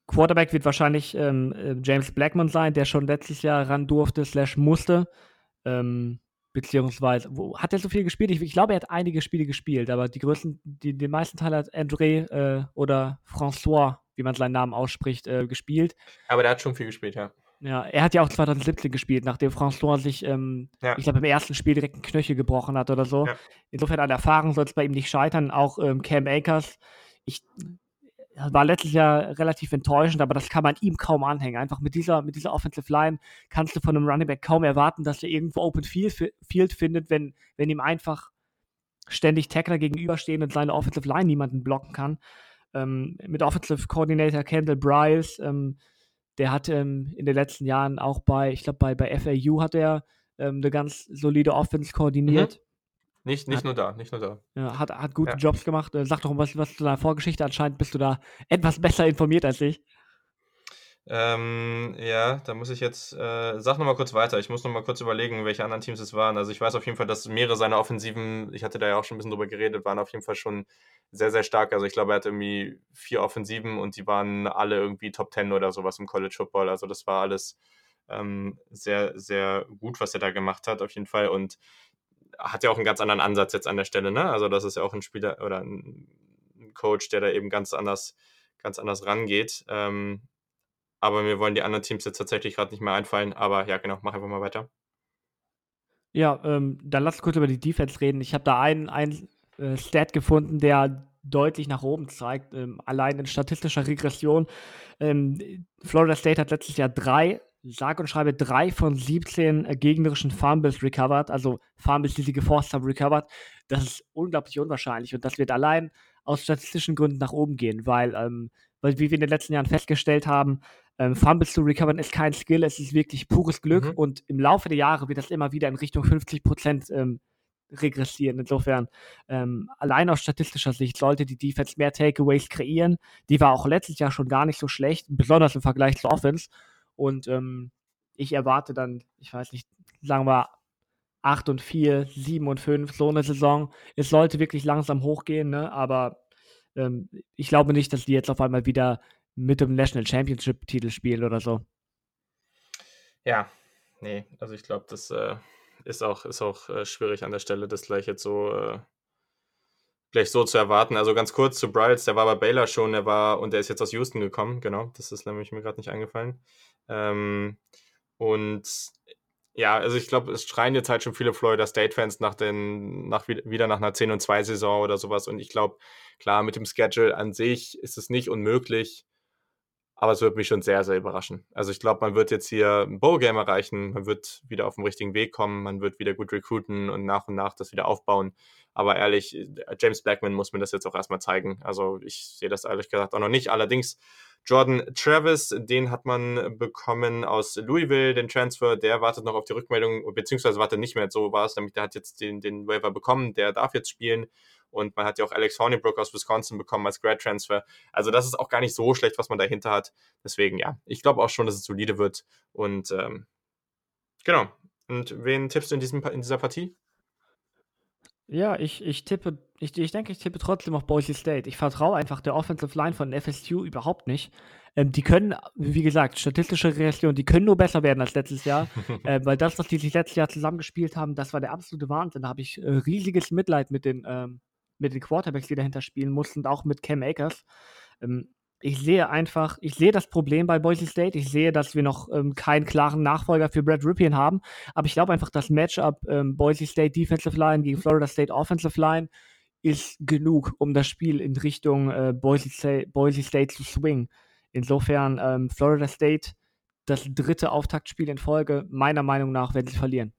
Quarterback wird wahrscheinlich ähm, äh, James Blackman sein, der schon letztes Jahr ran durfte, slash musste. Ähm, beziehungsweise, wo, hat er so viel gespielt? Ich, ich, glaube, er hat einige Spiele gespielt, aber die größten, die, den meisten Teil hat André äh, oder François wie man seinen Namen ausspricht, äh, gespielt. Aber der hat schon viel gespielt, ja. Ja, er hat ja auch 2017 gespielt, nachdem François sich, ähm, ja. ich glaube, im ersten Spiel direkt einen Knöchel gebrochen hat oder so. Ja. Insofern an Erfahrung soll es bei ihm nicht scheitern. Auch ähm, Cam Akers, ich war letztes Jahr relativ enttäuschend, aber das kann man ihm kaum anhängen. Einfach mit dieser, mit dieser Offensive Line kannst du von einem Running Back kaum erwarten, dass er irgendwo Open Field, Field findet, wenn, wenn ihm einfach ständig Tackler gegenüberstehen und seine Offensive Line niemanden blocken kann ähm, mit Offensive Coordinator Kendall Bryce. Ähm, der hat ähm, in den letzten Jahren auch bei, ich glaube, bei, bei FAU hat er ähm, eine ganz solide Offense koordiniert. Mhm. Nicht, nicht hat, nur da, nicht nur da. Ja, hat, hat gute ja. Jobs gemacht. Äh, sag doch was, was zu deiner Vorgeschichte. Anscheinend bist du da etwas besser informiert als ich. Ähm, ja, da muss ich jetzt, äh, sag nochmal kurz weiter. Ich muss nochmal kurz überlegen, welche anderen Teams es waren. Also ich weiß auf jeden Fall, dass mehrere seiner Offensiven, ich hatte da ja auch schon ein bisschen drüber geredet, waren auf jeden Fall schon sehr, sehr stark. Also ich glaube, er hat irgendwie vier Offensiven und die waren alle irgendwie Top Ten oder sowas im College Football. Also das war alles ähm, sehr, sehr gut, was er da gemacht hat, auf jeden Fall. Und hat ja auch einen ganz anderen Ansatz jetzt an der Stelle, ne? Also das ist ja auch ein Spieler oder ein Coach, der da eben ganz anders, ganz anders rangeht. Ähm, aber mir wollen die anderen Teams jetzt tatsächlich gerade nicht mehr einfallen. Aber ja, genau, mach einfach mal weiter. Ja, ähm, dann lass uns kurz über die Defense reden. Ich habe da einen, einen äh, Stat gefunden, der deutlich nach oben zeigt, ähm, allein in statistischer Regression. Ähm, Florida State hat letztes Jahr drei, sage und schreibe, drei von 17 äh, gegnerischen Fumbles recovered, also Fumbles, die sie geforst haben, recovered. Das ist unglaublich unwahrscheinlich und das wird allein aus statistischen Gründen nach oben gehen, weil, ähm, weil wie wir in den letzten Jahren festgestellt haben, ähm, Fumbles zu recovern ist kein Skill, es ist wirklich pures Glück mhm. und im Laufe der Jahre wird das immer wieder in Richtung 50 Prozent ähm, regressieren. Insofern, ähm, allein aus statistischer Sicht sollte die Defense mehr Takeaways kreieren. Die war auch letztes Jahr schon gar nicht so schlecht, besonders im Vergleich zur Offense. Und ähm, ich erwarte dann, ich weiß nicht, sagen wir 8 und 4, 7 und 5, so eine Saison. Es sollte wirklich langsam hochgehen, ne? aber ähm, ich glaube nicht, dass die jetzt auf einmal wieder mit dem National Championship-Titel spielen oder so. Ja, nee, also ich glaube, das äh, ist auch, ist auch äh, schwierig an der Stelle, das gleich jetzt so äh, gleich so zu erwarten. Also ganz kurz zu Bryles, der war bei Baylor schon, der war und der ist jetzt aus Houston gekommen, genau. Das ist nämlich mir gerade nicht eingefallen. Ähm, und ja, also ich glaube, es schreien jetzt halt schon viele Florida State-Fans nach den, nach, wieder nach einer 10 und 2 Saison oder sowas. Und ich glaube, klar, mit dem Schedule an sich ist es nicht unmöglich, aber es würde mich schon sehr, sehr überraschen. Also ich glaube, man wird jetzt hier ein Bowl-Game erreichen, man wird wieder auf den richtigen Weg kommen, man wird wieder gut recruiten und nach und nach das wieder aufbauen. Aber ehrlich, James Blackman muss mir das jetzt auch erstmal zeigen. Also ich sehe das ehrlich gesagt auch noch nicht. Allerdings Jordan Travis, den hat man bekommen aus Louisville, den Transfer, der wartet noch auf die Rückmeldung, beziehungsweise wartet nicht mehr, so war es, nämlich der hat jetzt den, den Waiver bekommen, der darf jetzt spielen. Und man hat ja auch Alex Hornibrook aus Wisconsin bekommen als Grad Transfer. Also das ist auch gar nicht so schlecht, was man dahinter hat. Deswegen ja, ich glaube auch schon, dass es solide wird. Und ähm, genau. Und wen tippst du in, diesem, in dieser Partie? Ja, ich, ich tippe, ich, ich denke, ich tippe trotzdem auf Boise State. Ich vertraue einfach der Offensive Line von FSU überhaupt nicht. Ähm, die können, wie gesagt, statistische Regression, die können nur besser werden als letztes Jahr, äh, weil das, was die sich letztes Jahr zusammengespielt haben, das war der absolute Wahnsinn. Da habe ich äh, riesiges Mitleid mit den, ähm, mit den Quarterbacks, die dahinter spielen mussten, auch mit Cam Akers. Ähm, ich sehe einfach, ich sehe das Problem bei Boise State. Ich sehe, dass wir noch ähm, keinen klaren Nachfolger für Brad Ripien haben. Aber ich glaube einfach, das Matchup ähm, Boise State Defensive Line gegen Florida State Offensive Line ist genug, um das Spiel in Richtung äh, Boise, State, Boise State zu swingen. Insofern ähm, Florida State das dritte Auftaktspiel in Folge, meiner Meinung nach, werden sie verlieren.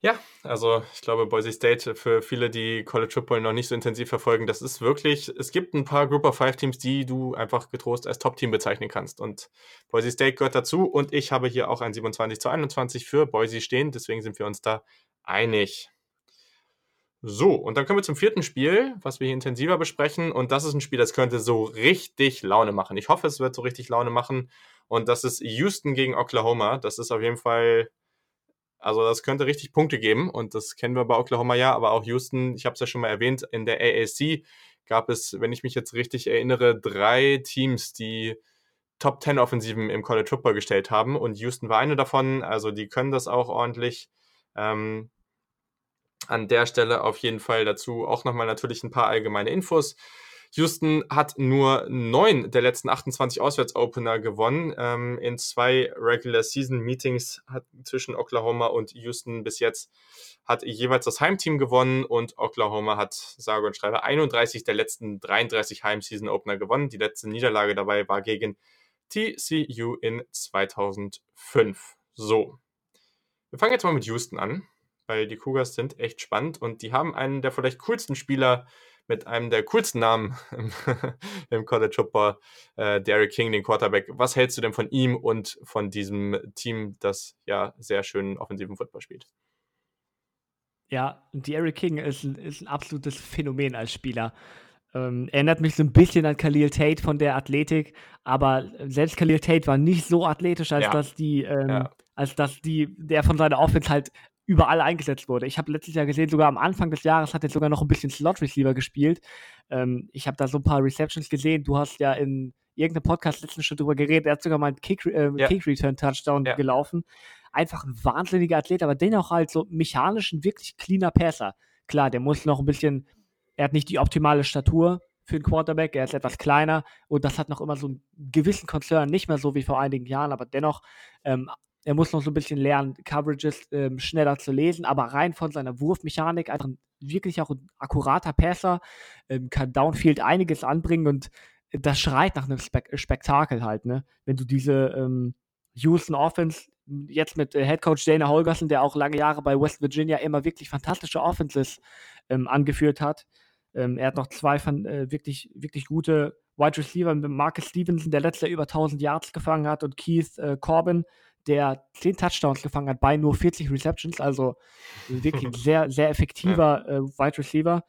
Ja, also ich glaube, Boise State für viele, die College Football noch nicht so intensiv verfolgen, das ist wirklich, es gibt ein paar Group of Five Teams, die du einfach getrost als Top-Team bezeichnen kannst. Und Boise State gehört dazu und ich habe hier auch ein 27 zu 21 für Boise stehen, deswegen sind wir uns da einig. So, und dann kommen wir zum vierten Spiel, was wir hier intensiver besprechen. Und das ist ein Spiel, das könnte so richtig Laune machen. Ich hoffe, es wird so richtig Laune machen. Und das ist Houston gegen Oklahoma. Das ist auf jeden Fall also das könnte richtig Punkte geben und das kennen wir bei Oklahoma ja, aber auch Houston, ich habe es ja schon mal erwähnt, in der AAC gab es, wenn ich mich jetzt richtig erinnere, drei Teams, die Top 10 Offensiven im College Football gestellt haben und Houston war eine davon, also die können das auch ordentlich. Ähm, an der Stelle auf jeden Fall dazu auch nochmal natürlich ein paar allgemeine Infos. Houston hat nur neun der letzten 28 Auswärtsopener gewonnen. Ähm, in zwei Regular Season Meetings hat zwischen Oklahoma und Houston bis jetzt hat jeweils das Heimteam gewonnen und Oklahoma hat sage und schreibe 31 der letzten 33 Heimseason Opener gewonnen. Die letzte Niederlage dabei war gegen TCU in 2005. So. Wir fangen jetzt mal mit Houston an, weil die Cougars sind echt spannend und die haben einen der vielleicht coolsten Spieler mit einem der coolsten Namen im, College Football, äh, Derek King, den Quarterback. Was hältst du denn von ihm und von diesem Team, das ja sehr schön offensiven Football spielt? Ja, Derek King ist, ist ein absolutes Phänomen als Spieler. Ähm, erinnert mich so ein bisschen an Khalil Tate von der Athletik, aber selbst Khalil Tate war nicht so athletisch, als ja. dass die, ähm, ja. als dass die, der von seiner Offense halt überall eingesetzt wurde. Ich habe letztes Jahr gesehen, sogar am Anfang des Jahres hat er sogar noch ein bisschen Slot Receiver gespielt. Ähm, ich habe da so ein paar Receptions gesehen. Du hast ja in irgendeinem Podcast letztens schon drüber geredet. Er hat sogar mal einen Kick, äh, ja. Kick Return Touchdown ja. gelaufen. einfach ein wahnsinniger Athlet, aber dennoch halt so mechanisch ein wirklich cleaner Passer. Klar, der muss noch ein bisschen, er hat nicht die optimale Statur für einen Quarterback, er ist etwas kleiner und das hat noch immer so einen gewissen Konzern, nicht mehr so wie vor einigen Jahren, aber dennoch, ähm, er muss noch so ein bisschen lernen, Coverages ähm, schneller zu lesen, aber rein von seiner Wurfmechanik einfach ein, wirklich auch ein akkurater Passer, ähm, kann Downfield einiges anbringen und das schreit nach einem Spek Spektakel halt, ne? Wenn du diese ähm, Houston Offense jetzt mit äh, Head Coach Dana Holgerson, der auch lange Jahre bei West Virginia immer wirklich fantastische Offenses ähm, angeführt hat. Ähm, er hat noch zwei von, äh, wirklich, wirklich gute Wide Receiver mit Marcus Stevenson, der letztes über 1000 Yards gefangen hat, und Keith äh, Corbin, der 10 Touchdowns gefangen hat bei nur 40 Receptions. Also wirklich ein sehr, sehr effektiver äh, Wide Receiver.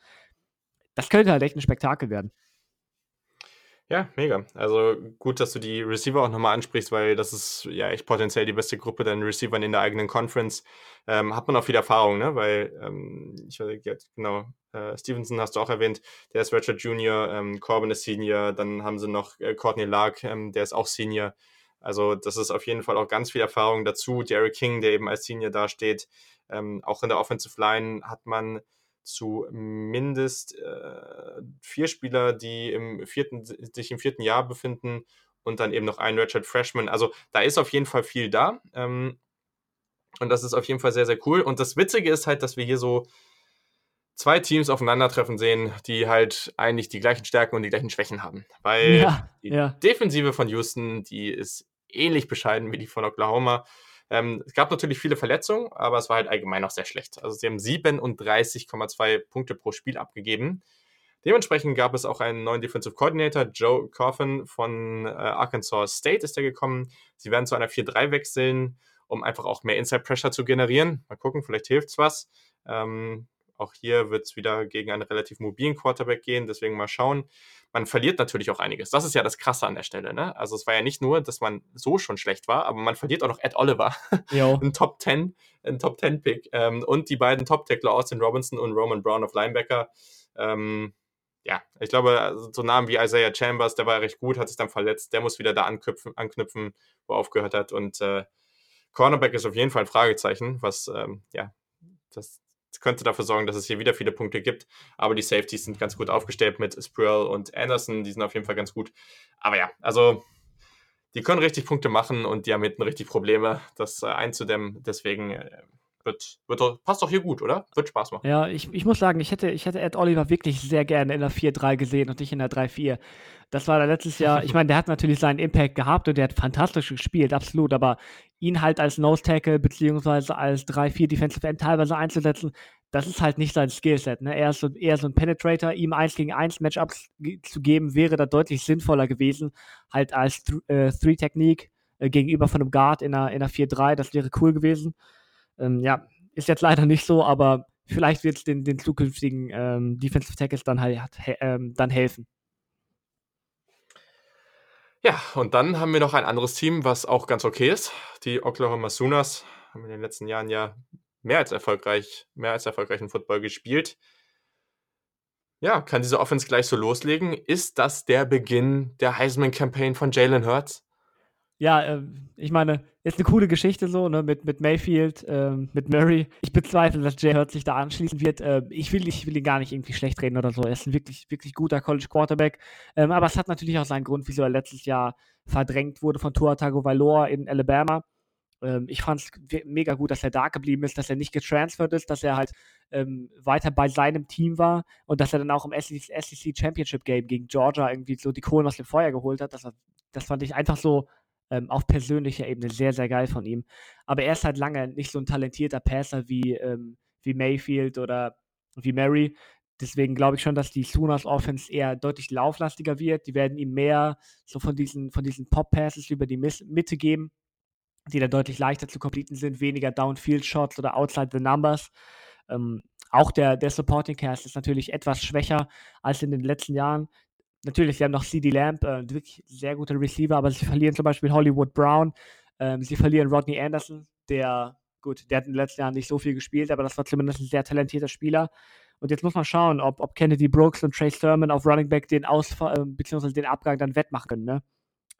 Das könnte halt echt ein Spektakel werden. Ja, mega. Also gut, dass du die Receiver auch nochmal ansprichst, weil das ist ja echt potenziell die beste Gruppe der Receivern in der eigenen Conference. Ähm, hat man auch viel Erfahrung, ne? Weil, ähm, ich weiß jetzt genau, äh, Stevenson hast du auch erwähnt, der ist Richard Junior, ähm, Corbin ist Senior, dann haben sie noch äh, Courtney Lark, ähm, der ist auch Senior. Also das ist auf jeden Fall auch ganz viel Erfahrung dazu. Derrick King, der eben als Senior dasteht. Ähm, auch in der Offensive Line hat man zumindest äh, vier Spieler, die im vierten, sich im vierten Jahr befinden und dann eben noch ein Richard Freshman. Also da ist auf jeden Fall viel da. Ähm, und das ist auf jeden Fall sehr, sehr cool. Und das Witzige ist halt, dass wir hier so zwei Teams aufeinandertreffen sehen, die halt eigentlich die gleichen Stärken und die gleichen Schwächen haben. Weil Ja, die ja. Defensive von Houston, die ist ähnlich bescheiden wie die von Oklahoma. Ähm, es gab natürlich viele Verletzungen, aber es war halt allgemein auch sehr schlecht. Also sie haben 37,2 Punkte pro Spiel abgegeben. Dementsprechend gab es auch einen neuen Defensive Coordinator, Joe Coffin von äh, Arkansas State ist er gekommen. Sie werden zu einer 4-3 wechseln, um einfach auch mehr Inside Pressure zu generieren. Mal gucken, vielleicht hilft es was. Ähm, auch hier wird es wieder gegen einen relativ mobilen Quarterback gehen, deswegen mal schauen. Man verliert natürlich auch einiges. Das ist ja das Krasse an der Stelle. Ne? Also es war ja nicht nur, dass man so schon schlecht war, aber man verliert auch noch Ed Oliver, ein Top 10, ein Top 10 Pick ähm, und die beiden Top Tackler Austin Robinson und Roman Brown auf Linebacker. Ähm, ja, ich glaube, also so Namen wie Isaiah Chambers, der war recht gut, hat sich dann verletzt, der muss wieder da anknüpfen, anknüpfen wo er aufgehört hat und äh, Cornerback ist auf jeden Fall ein Fragezeichen, was ähm, ja, das könnte dafür sorgen, dass es hier wieder viele Punkte gibt. Aber die Safeties sind ganz gut aufgestellt mit Sproul und Anderson. Die sind auf jeden Fall ganz gut. Aber ja, also die können richtig Punkte machen und die haben hinten richtig Probleme, das äh, einzudämmen. Deswegen äh, wird, wird doch, passt doch hier gut, oder? Wird Spaß machen. Ja, ich, ich muss sagen, ich hätte, ich hätte Ed Oliver wirklich sehr gerne in der 4-3 gesehen und nicht in der 3-4. Das war da letztes Jahr, ich meine, der hat natürlich seinen Impact gehabt und der hat fantastisch gespielt, absolut, aber ihn halt als Nose Tackle beziehungsweise als 3-4 Defensive End teilweise einzusetzen, das ist halt nicht sein Skillset. Ne? Er ist so, eher so ein Penetrator, ihm 1 gegen 1 Matchups zu geben, wäre da deutlich sinnvoller gewesen, halt als Th äh, Three-Technique äh, gegenüber von einem Guard in einer, in einer 4-3, das wäre cool gewesen. Ähm, ja, ist jetzt leider nicht so, aber vielleicht wird es den, den zukünftigen ähm, Defensive Tackles dann halt he ähm, dann helfen. Ja, und dann haben wir noch ein anderes Team, was auch ganz okay ist. Die Oklahoma Sooners haben in den letzten Jahren ja mehr als erfolgreich, mehr als erfolgreichen Football gespielt. Ja, kann diese Offense gleich so loslegen? Ist das der Beginn der Heisman-Campaign von Jalen Hurts? Ja, ähm, ich meine, ist eine coole Geschichte so, ne, mit, mit Mayfield, ähm, mit Murray. Ich bezweifle, dass Jay Hurts sich da anschließen wird. Äh, ich, will, ich will ihn gar nicht irgendwie schlecht reden oder so. Er ist ein wirklich, wirklich guter College Quarterback. Ähm, aber es hat natürlich auch seinen Grund, wieso er letztes Jahr verdrängt wurde von Tua Tagovailoa in Alabama. Ähm, ich fand es mega gut, dass er da geblieben ist, dass er nicht getransfert ist, dass er halt ähm, weiter bei seinem Team war und dass er dann auch im SEC, SEC Championship Game gegen Georgia irgendwie so die Kohlen aus dem Feuer geholt hat. Das, das fand ich einfach so ähm, auf persönlicher Ebene sehr, sehr geil von ihm. Aber er ist halt lange nicht so ein talentierter Passer wie, ähm, wie Mayfield oder wie Mary. Deswegen glaube ich schon, dass die Sooners Offense eher deutlich lauflastiger wird. Die werden ihm mehr so von diesen, von diesen Pop-Passes über die Mitte geben, die dann deutlich leichter zu completen sind, weniger Downfield-Shots oder Outside the Numbers. Ähm, auch der, der Supporting Cast ist natürlich etwas schwächer als in den letzten Jahren. Natürlich, sie haben noch CD Lamb, äh, wirklich sehr guter Receiver, aber sie verlieren zum Beispiel Hollywood Brown. Ähm, sie verlieren Rodney Anderson, der, gut, der hat in den letzten Jahren nicht so viel gespielt, aber das war zumindest ein sehr talentierter Spieler. Und jetzt muss man schauen, ob, ob Kennedy Brooks und Trey Sermon auf Running Back den Ausfall, äh, beziehungsweise den Abgang dann wettmachen können. Ne?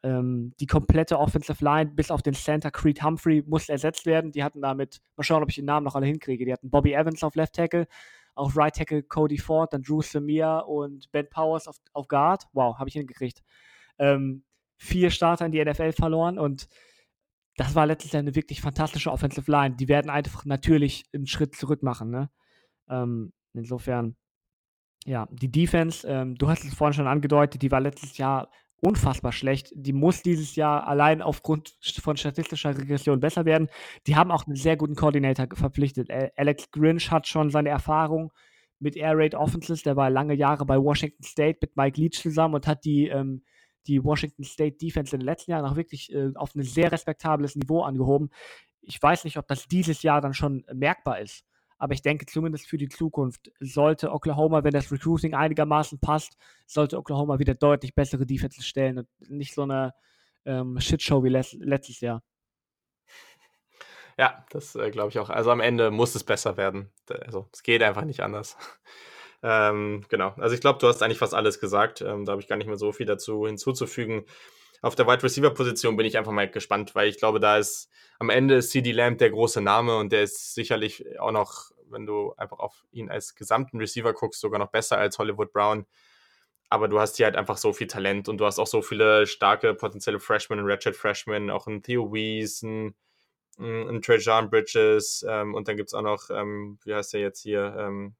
Ähm, die komplette Offensive Line bis auf den Center Creed Humphrey muss ersetzt werden. Die hatten damit, mal schauen, ob ich den Namen noch alle hinkriege. Die hatten Bobby Evans auf Left Tackle, auf Right Tackle Cody Ford, dann Drew Samir und Ben Powers auf, auf Guard. Wow, habe ich hingekriegt. Ähm, vier Starter in die NFL verloren und das war letztlich eine wirklich fantastische Offensive Line. Die werden einfach natürlich einen Schritt zurück machen. Ne? Ähm, insofern, ja, die Defense, ähm, du hast es vorhin schon angedeutet, die war letztes Jahr unfassbar schlecht. Die muss dieses Jahr allein aufgrund von statistischer Regression besser werden. Die haben auch einen sehr guten Koordinator verpflichtet. Alex Grinch hat schon seine Erfahrung mit Air Raid Offenses. Der war lange Jahre bei Washington State mit Mike Leach zusammen und hat die, ähm, die Washington State Defense in den letzten Jahren auch wirklich äh, auf ein sehr respektables Niveau angehoben. Ich weiß nicht, ob das dieses Jahr dann schon merkbar ist. Aber ich denke zumindest für die Zukunft sollte Oklahoma, wenn das Recruiting einigermaßen passt, sollte Oklahoma wieder deutlich bessere Defenses stellen und nicht so eine ähm, Shitshow wie letztes Jahr. Ja, das äh, glaube ich auch. Also am Ende muss es besser werden. Also es geht einfach nicht anders. ähm, genau. Also ich glaube, du hast eigentlich fast alles gesagt. Ähm, da habe ich gar nicht mehr so viel dazu hinzuzufügen. Auf der Wide Receiver Position bin ich einfach mal gespannt, weil ich glaube, da ist am Ende ist CD Lamb der große Name und der ist sicherlich auch noch, wenn du einfach auf ihn als gesamten Receiver guckst, sogar noch besser als Hollywood Brown. Aber du hast hier halt einfach so viel Talent und du hast auch so viele starke potenzielle Freshmen, Ratchet Freshmen, auch ein Theo Weiss, ein, ein Trajan Bridges ähm, und dann gibt es auch noch, ähm, wie heißt der jetzt hier, ähm,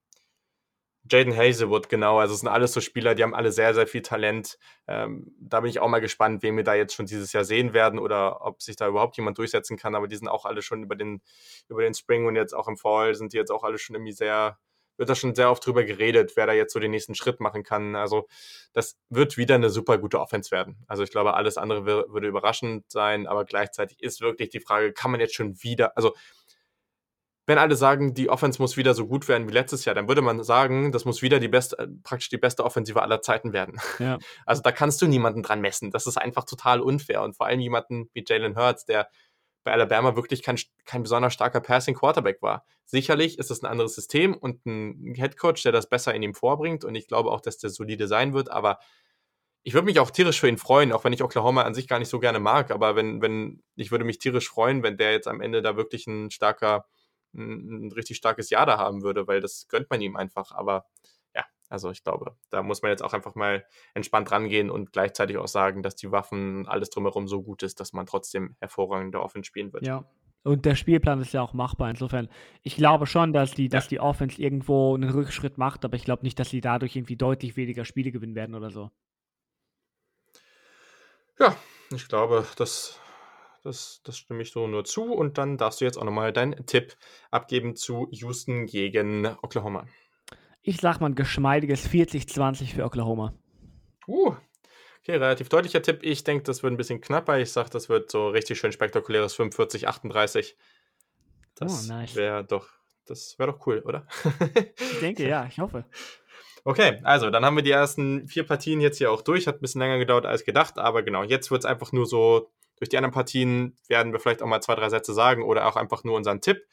Jaden Hazelwood, genau. Also es sind alles so Spieler, die haben alle sehr, sehr viel Talent. Ähm, da bin ich auch mal gespannt, wen wir da jetzt schon dieses Jahr sehen werden oder ob sich da überhaupt jemand durchsetzen kann. Aber die sind auch alle schon über den, über den Spring und jetzt auch im Fall sind die jetzt auch alle schon irgendwie sehr, wird da schon sehr oft drüber geredet, wer da jetzt so den nächsten Schritt machen kann. Also das wird wieder eine super gute Offense werden. Also ich glaube, alles andere würde überraschend sein, aber gleichzeitig ist wirklich die Frage, kann man jetzt schon wieder, also wenn alle sagen, die Offense muss wieder so gut werden wie letztes Jahr, dann würde man sagen, das muss wieder die beste, äh, praktisch die beste Offensive aller Zeiten werden. Ja. Also da kannst du niemanden dran messen. Das ist einfach total unfair. Und vor allem jemanden wie Jalen Hurts, der bei Alabama wirklich kein, kein besonders starker Passing Quarterback war. Sicherlich ist es ein anderes System und ein Headcoach, der das besser in ihm vorbringt. Und ich glaube auch, dass der solide sein wird. Aber ich würde mich auch tierisch für ihn freuen, auch wenn ich Oklahoma an sich gar nicht so gerne mag. Aber wenn, wenn, ich würde mich tierisch freuen, wenn der jetzt am Ende da wirklich ein starker ein, ein richtig starkes Jahr da haben würde, weil das gönnt man ihm einfach. Aber ja, also ich glaube, da muss man jetzt auch einfach mal entspannt rangehen und gleichzeitig auch sagen, dass die Waffen, alles drumherum so gut ist, dass man trotzdem hervorragende Offense spielen wird. Ja. Und der Spielplan ist ja auch machbar. Insofern, ich glaube schon, dass die, dass die Offense irgendwo einen Rückschritt macht, aber ich glaube nicht, dass sie dadurch irgendwie deutlich weniger Spiele gewinnen werden oder so. Ja, ich glaube, das das, das stimme ich so nur zu. Und dann darfst du jetzt auch nochmal deinen Tipp abgeben zu Houston gegen Oklahoma. Ich sag mal ein geschmeidiges 40-20 für Oklahoma. Uh, okay, relativ deutlicher Tipp. Ich denke, das wird ein bisschen knapper. Ich sage, das wird so richtig schön spektakuläres 45-38. Das oh, nice. wäre doch, das wäre doch cool, oder? ich denke, ja, ich hoffe. Okay, also dann haben wir die ersten vier Partien jetzt hier auch durch. Hat ein bisschen länger gedauert als gedacht, aber genau, jetzt wird es einfach nur so durch die anderen Partien werden wir vielleicht auch mal zwei, drei Sätze sagen oder auch einfach nur unseren Tipp.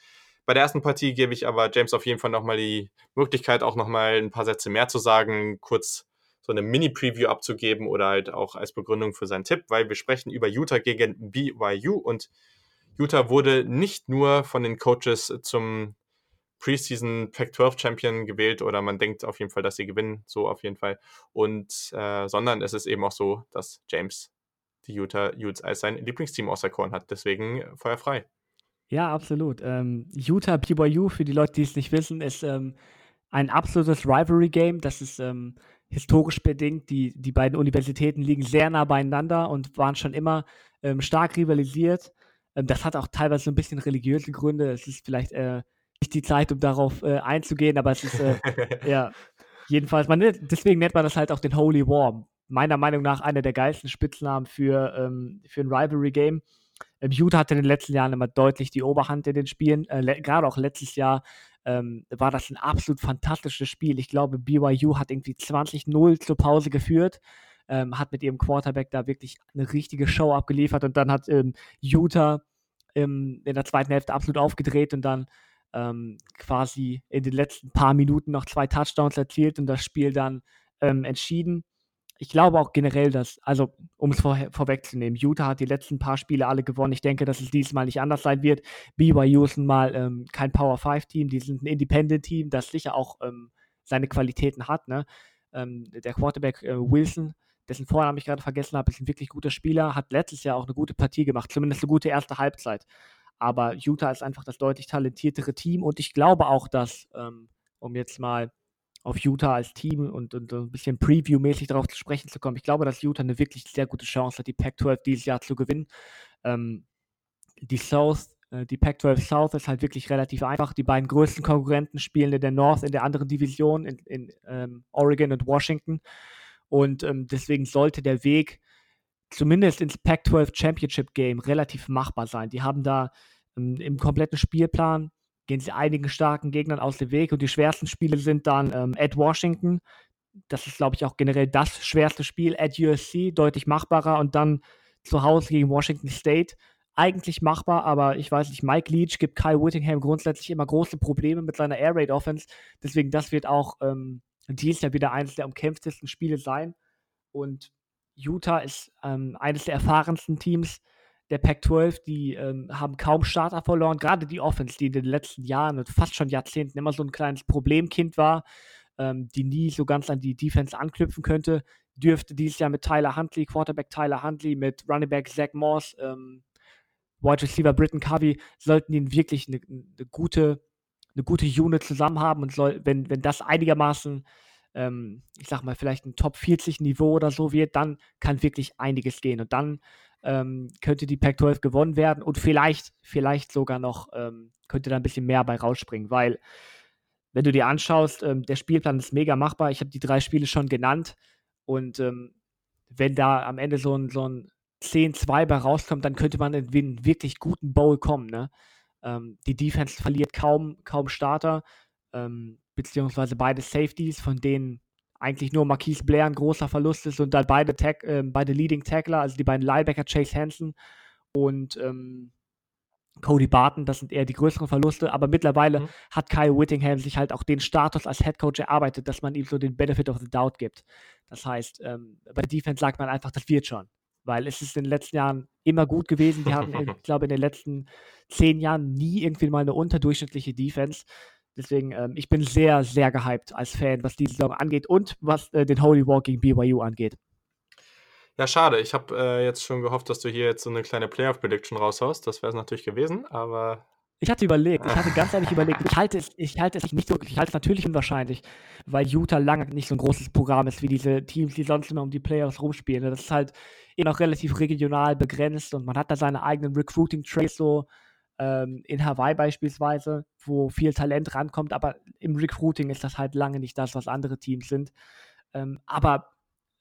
Bei der ersten Partie gebe ich aber James auf jeden Fall nochmal die Möglichkeit, auch nochmal ein paar Sätze mehr zu sagen, kurz so eine Mini-Preview abzugeben oder halt auch als Begründung für seinen Tipp, weil wir sprechen über Utah gegen BYU und Utah wurde nicht nur von den Coaches zum Preseason Pac-12 Champion gewählt oder man denkt auf jeden Fall, dass sie gewinnen, so auf jeden Fall. Und äh, sondern es ist eben auch so, dass James die Utah Utes als sein Lieblingsteam auserkoren hat. Deswegen äh, feuerfrei. Ja, absolut. Ähm, Utah BYU, für die Leute, die es nicht wissen, ist ähm, ein absolutes Rivalry-Game. Das ist ähm, historisch bedingt. Die, die beiden Universitäten liegen sehr nah beieinander und waren schon immer ähm, stark rivalisiert. Ähm, das hat auch teilweise so ein bisschen religiöse Gründe. Es ist vielleicht äh, nicht die Zeit, um darauf äh, einzugehen, aber es ist, äh, ja, jedenfalls, man, deswegen nennt man das halt auch den Holy War meiner Meinung nach einer der geilsten Spitznamen für, ähm, für ein Rivalry-Game. Ähm, Utah hatte in den letzten Jahren immer deutlich die Oberhand in den Spielen. Äh, Gerade auch letztes Jahr ähm, war das ein absolut fantastisches Spiel. Ich glaube, BYU hat irgendwie 20-0 zur Pause geführt. Ähm, hat mit ihrem Quarterback da wirklich eine richtige Show abgeliefert und dann hat ähm, Utah in der zweiten Hälfte absolut aufgedreht und dann ähm, quasi in den letzten paar Minuten noch zwei Touchdowns erzielt und das Spiel dann ähm, entschieden. Ich glaube auch generell, dass, also um es vor, vorwegzunehmen, Utah hat die letzten paar Spiele alle gewonnen. Ich denke, dass es dieses Mal nicht anders sein wird. BYU ist mal ähm, kein Power 5 Team, die sind ein Independent Team, das sicher auch ähm, seine Qualitäten hat. Ne? Ähm, der Quarterback äh, Wilson, dessen Vornamen ich gerade vergessen habe, ist ein wirklich guter Spieler, hat letztes Jahr auch eine gute Partie gemacht, zumindest eine gute erste Halbzeit. Aber Utah ist einfach das deutlich talentiertere Team und ich glaube auch, dass, ähm, um jetzt mal auf Utah als Team und, und, ein bisschen Preview-mäßig darauf zu sprechen zu kommen. Ich glaube, dass Utah eine wirklich sehr gute Chance hat, die Pac-12 dieses Jahr zu gewinnen. Ähm, die South, äh, die Pac-12 South ist halt wirklich relativ einfach. Die beiden größten Konkurrenten spielen in der North, in der anderen Division, in, in ähm, Oregon und Washington. Und ähm, deswegen sollte der Weg zumindest ins Pac-12 Championship Game relativ machbar sein. Die haben da ähm, im kompletten Spielplan gehen sie einigen starken Gegnern aus dem Weg und die schwersten Spiele sind dann ähm, at Washington. Das ist, glaube ich, auch generell das schwerste Spiel. At USC deutlich machbarer und dann zu Hause gegen Washington State. Eigentlich machbar, aber ich weiß nicht, Mike Leach gibt Kyle Whittingham grundsätzlich immer große Probleme mit seiner Air Raid Offense. Deswegen, das wird auch ähm, dies Jahr wieder eines der umkämpftesten Spiele sein. Und Utah ist ähm, eines der erfahrensten Teams der Pac-12, die ähm, haben kaum Starter verloren. Gerade die Offense, die in den letzten Jahren und fast schon Jahrzehnten immer so ein kleines Problemkind war, ähm, die nie so ganz an die Defense anknüpfen könnte, dürfte dieses Jahr mit Tyler Huntley, Quarterback Tyler Huntley, mit Running Back Zach Moss, ähm, Wide Receiver Britton Covey, sollten die wirklich eine, eine, gute, eine gute Unit zusammen haben und soll, wenn, wenn das einigermaßen ähm, ich sag mal, vielleicht ein Top 40 Niveau oder so wird, dann kann wirklich einiges gehen. Und dann ähm, könnte die Pac-12 gewonnen werden und vielleicht, vielleicht sogar noch, ähm, könnte da ein bisschen mehr bei rausspringen, weil wenn du dir anschaust, ähm, der Spielplan ist mega machbar. Ich habe die drei Spiele schon genannt und ähm, wenn da am Ende so ein, so ein 10-2 bei rauskommt, dann könnte man in einen wirklich guten Bowl kommen. Ne? Ähm, die Defense verliert kaum, kaum Starter, ähm, beziehungsweise beide Safeties, von denen eigentlich nur Marquise Blair ein großer Verlust ist und dann beide, Tag, äh, beide Leading Tackler, also die beiden Linebacker Chase Hansen und ähm, Cody Barton, das sind eher die größeren Verluste, aber mittlerweile mhm. hat Kyle Whittingham sich halt auch den Status als Head Coach erarbeitet, dass man ihm so den Benefit of the Doubt gibt. Das heißt, ähm, bei der Defense sagt man einfach, das wird schon, weil es ist in den letzten Jahren immer gut gewesen. Wir hatten, ich glaube, in den letzten zehn Jahren nie irgendwie mal eine unterdurchschnittliche Defense. Deswegen, ähm, ich bin sehr, sehr gehypt als Fan, was diese Saison angeht und was äh, den Holy War gegen BYU angeht. Ja, schade. Ich habe äh, jetzt schon gehofft, dass du hier jetzt so eine kleine Playoff-Prediction raushaust. Das wäre es natürlich gewesen, aber. Ich hatte überlegt, ich hatte ganz ehrlich überlegt, ich halte es, ich halte es nicht so, ich halte es natürlich unwahrscheinlich, weil Utah lange nicht so ein großes Programm ist wie diese Teams, die sonst immer um die Playoffs rumspielen. Das ist halt eben auch relativ regional begrenzt und man hat da seine eigenen Recruiting-Trays so ähm, in Hawaii beispielsweise, wo viel Talent rankommt, aber im Recruiting ist das halt lange nicht das, was andere Teams sind. Ähm, aber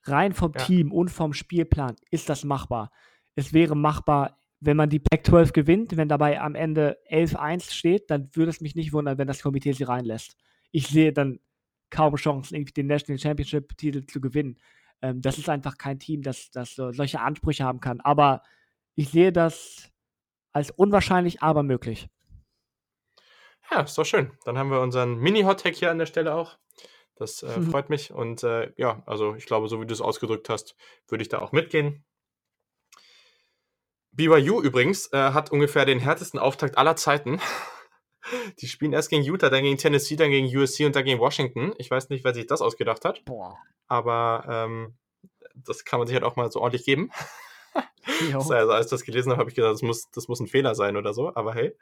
rein vom ja. Team und vom Spielplan ist das machbar. Es wäre machbar, wenn man die Pac-12 gewinnt, wenn dabei am Ende 11-1 steht, dann würde es mich nicht wundern, wenn das Komitee sie reinlässt. Ich sehe dann kaum Chancen, irgendwie den National Championship-Titel zu gewinnen. Ähm, das ist einfach kein Team, das, das solche Ansprüche haben kann. Aber ich sehe das als unwahrscheinlich, aber möglich. Ja, ist doch schön. Dann haben wir unseren Mini-Hot-Tag hier an der Stelle auch. Das äh, mhm. freut mich. Und äh, ja, also ich glaube, so wie du es ausgedrückt hast, würde ich da auch mitgehen. BYU übrigens äh, hat ungefähr den härtesten Auftakt aller Zeiten. Die spielen erst gegen Utah, dann gegen Tennessee, dann gegen USC und dann gegen Washington. Ich weiß nicht, wer sich das ausgedacht hat. Boah. Aber ähm, das kann man sich halt auch mal so ordentlich geben. also, als ich das gelesen habe, habe ich gedacht, das muss, das muss ein Fehler sein oder so, aber hey.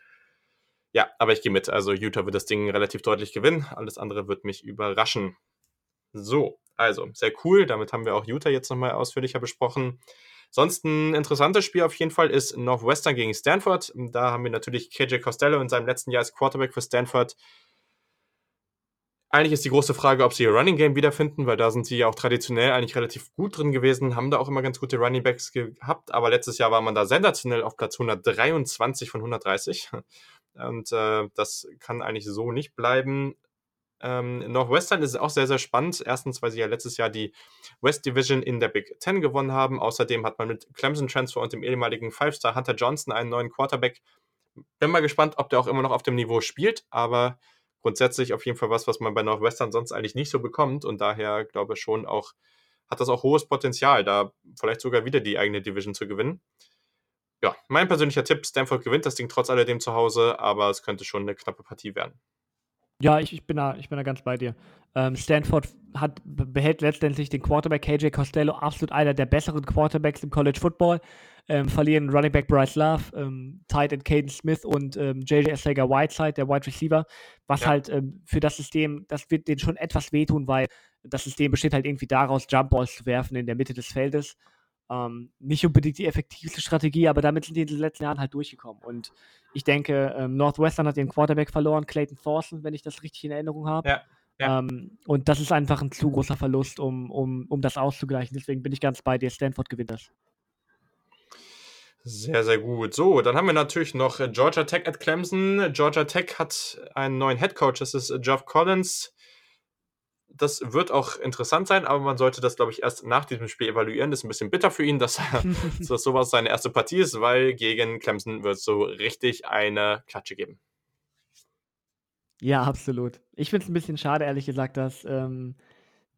Ja, aber ich gehe mit. Also Utah wird das Ding relativ deutlich gewinnen. Alles andere wird mich überraschen. So, also sehr cool. Damit haben wir auch Utah jetzt nochmal ausführlicher besprochen. Sonst ein interessantes Spiel auf jeden Fall ist Northwestern gegen Stanford. Da haben wir natürlich KJ Costello in seinem letzten Jahr als Quarterback für Stanford eigentlich ist die große Frage, ob sie ihr Running Game wiederfinden, weil da sind sie ja auch traditionell eigentlich relativ gut drin gewesen, haben da auch immer ganz gute Running Backs gehabt, aber letztes Jahr war man da sensationell auf Platz 123 von 130 und äh, das kann eigentlich so nicht bleiben. Ähm, Northwestern ist auch sehr, sehr spannend. Erstens, weil sie ja letztes Jahr die West Division in der Big Ten gewonnen haben. Außerdem hat man mit Clemson Transfer und dem ehemaligen Five-Star Hunter Johnson einen neuen Quarterback. Bin mal gespannt, ob der auch immer noch auf dem Niveau spielt, aber grundsätzlich auf jeden Fall was, was man bei Northwestern sonst eigentlich nicht so bekommt und daher glaube ich schon auch hat das auch hohes Potenzial, da vielleicht sogar wieder die eigene Division zu gewinnen. Ja, mein persönlicher Tipp, Stanford gewinnt das Ding trotz alledem zu Hause, aber es könnte schon eine knappe Partie werden. Ja, ich, ich, bin, da, ich bin da ganz bei dir. Ähm, Stanford hat, behält letztendlich den Quarterback KJ Costello, absolut einer der besseren Quarterbacks im College Football. Ähm, verlieren Running Back Bryce Love, ähm, Tight End Caden Smith und ähm, JJ Slager Whiteside, der Wide Receiver, was ja. halt ähm, für das System, das wird denen schon etwas wehtun, weil das System besteht halt irgendwie daraus, Jump Balls zu werfen in der Mitte des Feldes. Ähm, nicht unbedingt die effektivste Strategie, aber damit sind die in den letzten Jahren halt durchgekommen. Und ich denke, ähm, Northwestern hat ihren Quarterback verloren, Clayton Thorson, wenn ich das richtig in Erinnerung habe. Ja. Ja. Ähm, und das ist einfach ein zu großer Verlust, um, um, um das auszugleichen. Deswegen bin ich ganz bei dir. Stanford gewinnt das. Sehr, sehr gut. So, dann haben wir natürlich noch Georgia Tech at Clemson. Georgia Tech hat einen neuen Head Coach, das ist Jeff Collins. Das wird auch interessant sein, aber man sollte das, glaube ich, erst nach diesem Spiel evaluieren. Das ist ein bisschen bitter für ihn, dass, dass sowas seine erste Partie ist, weil gegen Clemson wird es so richtig eine Klatsche geben. Ja, absolut. Ich finde es ein bisschen schade, ehrlich gesagt, dass, ähm,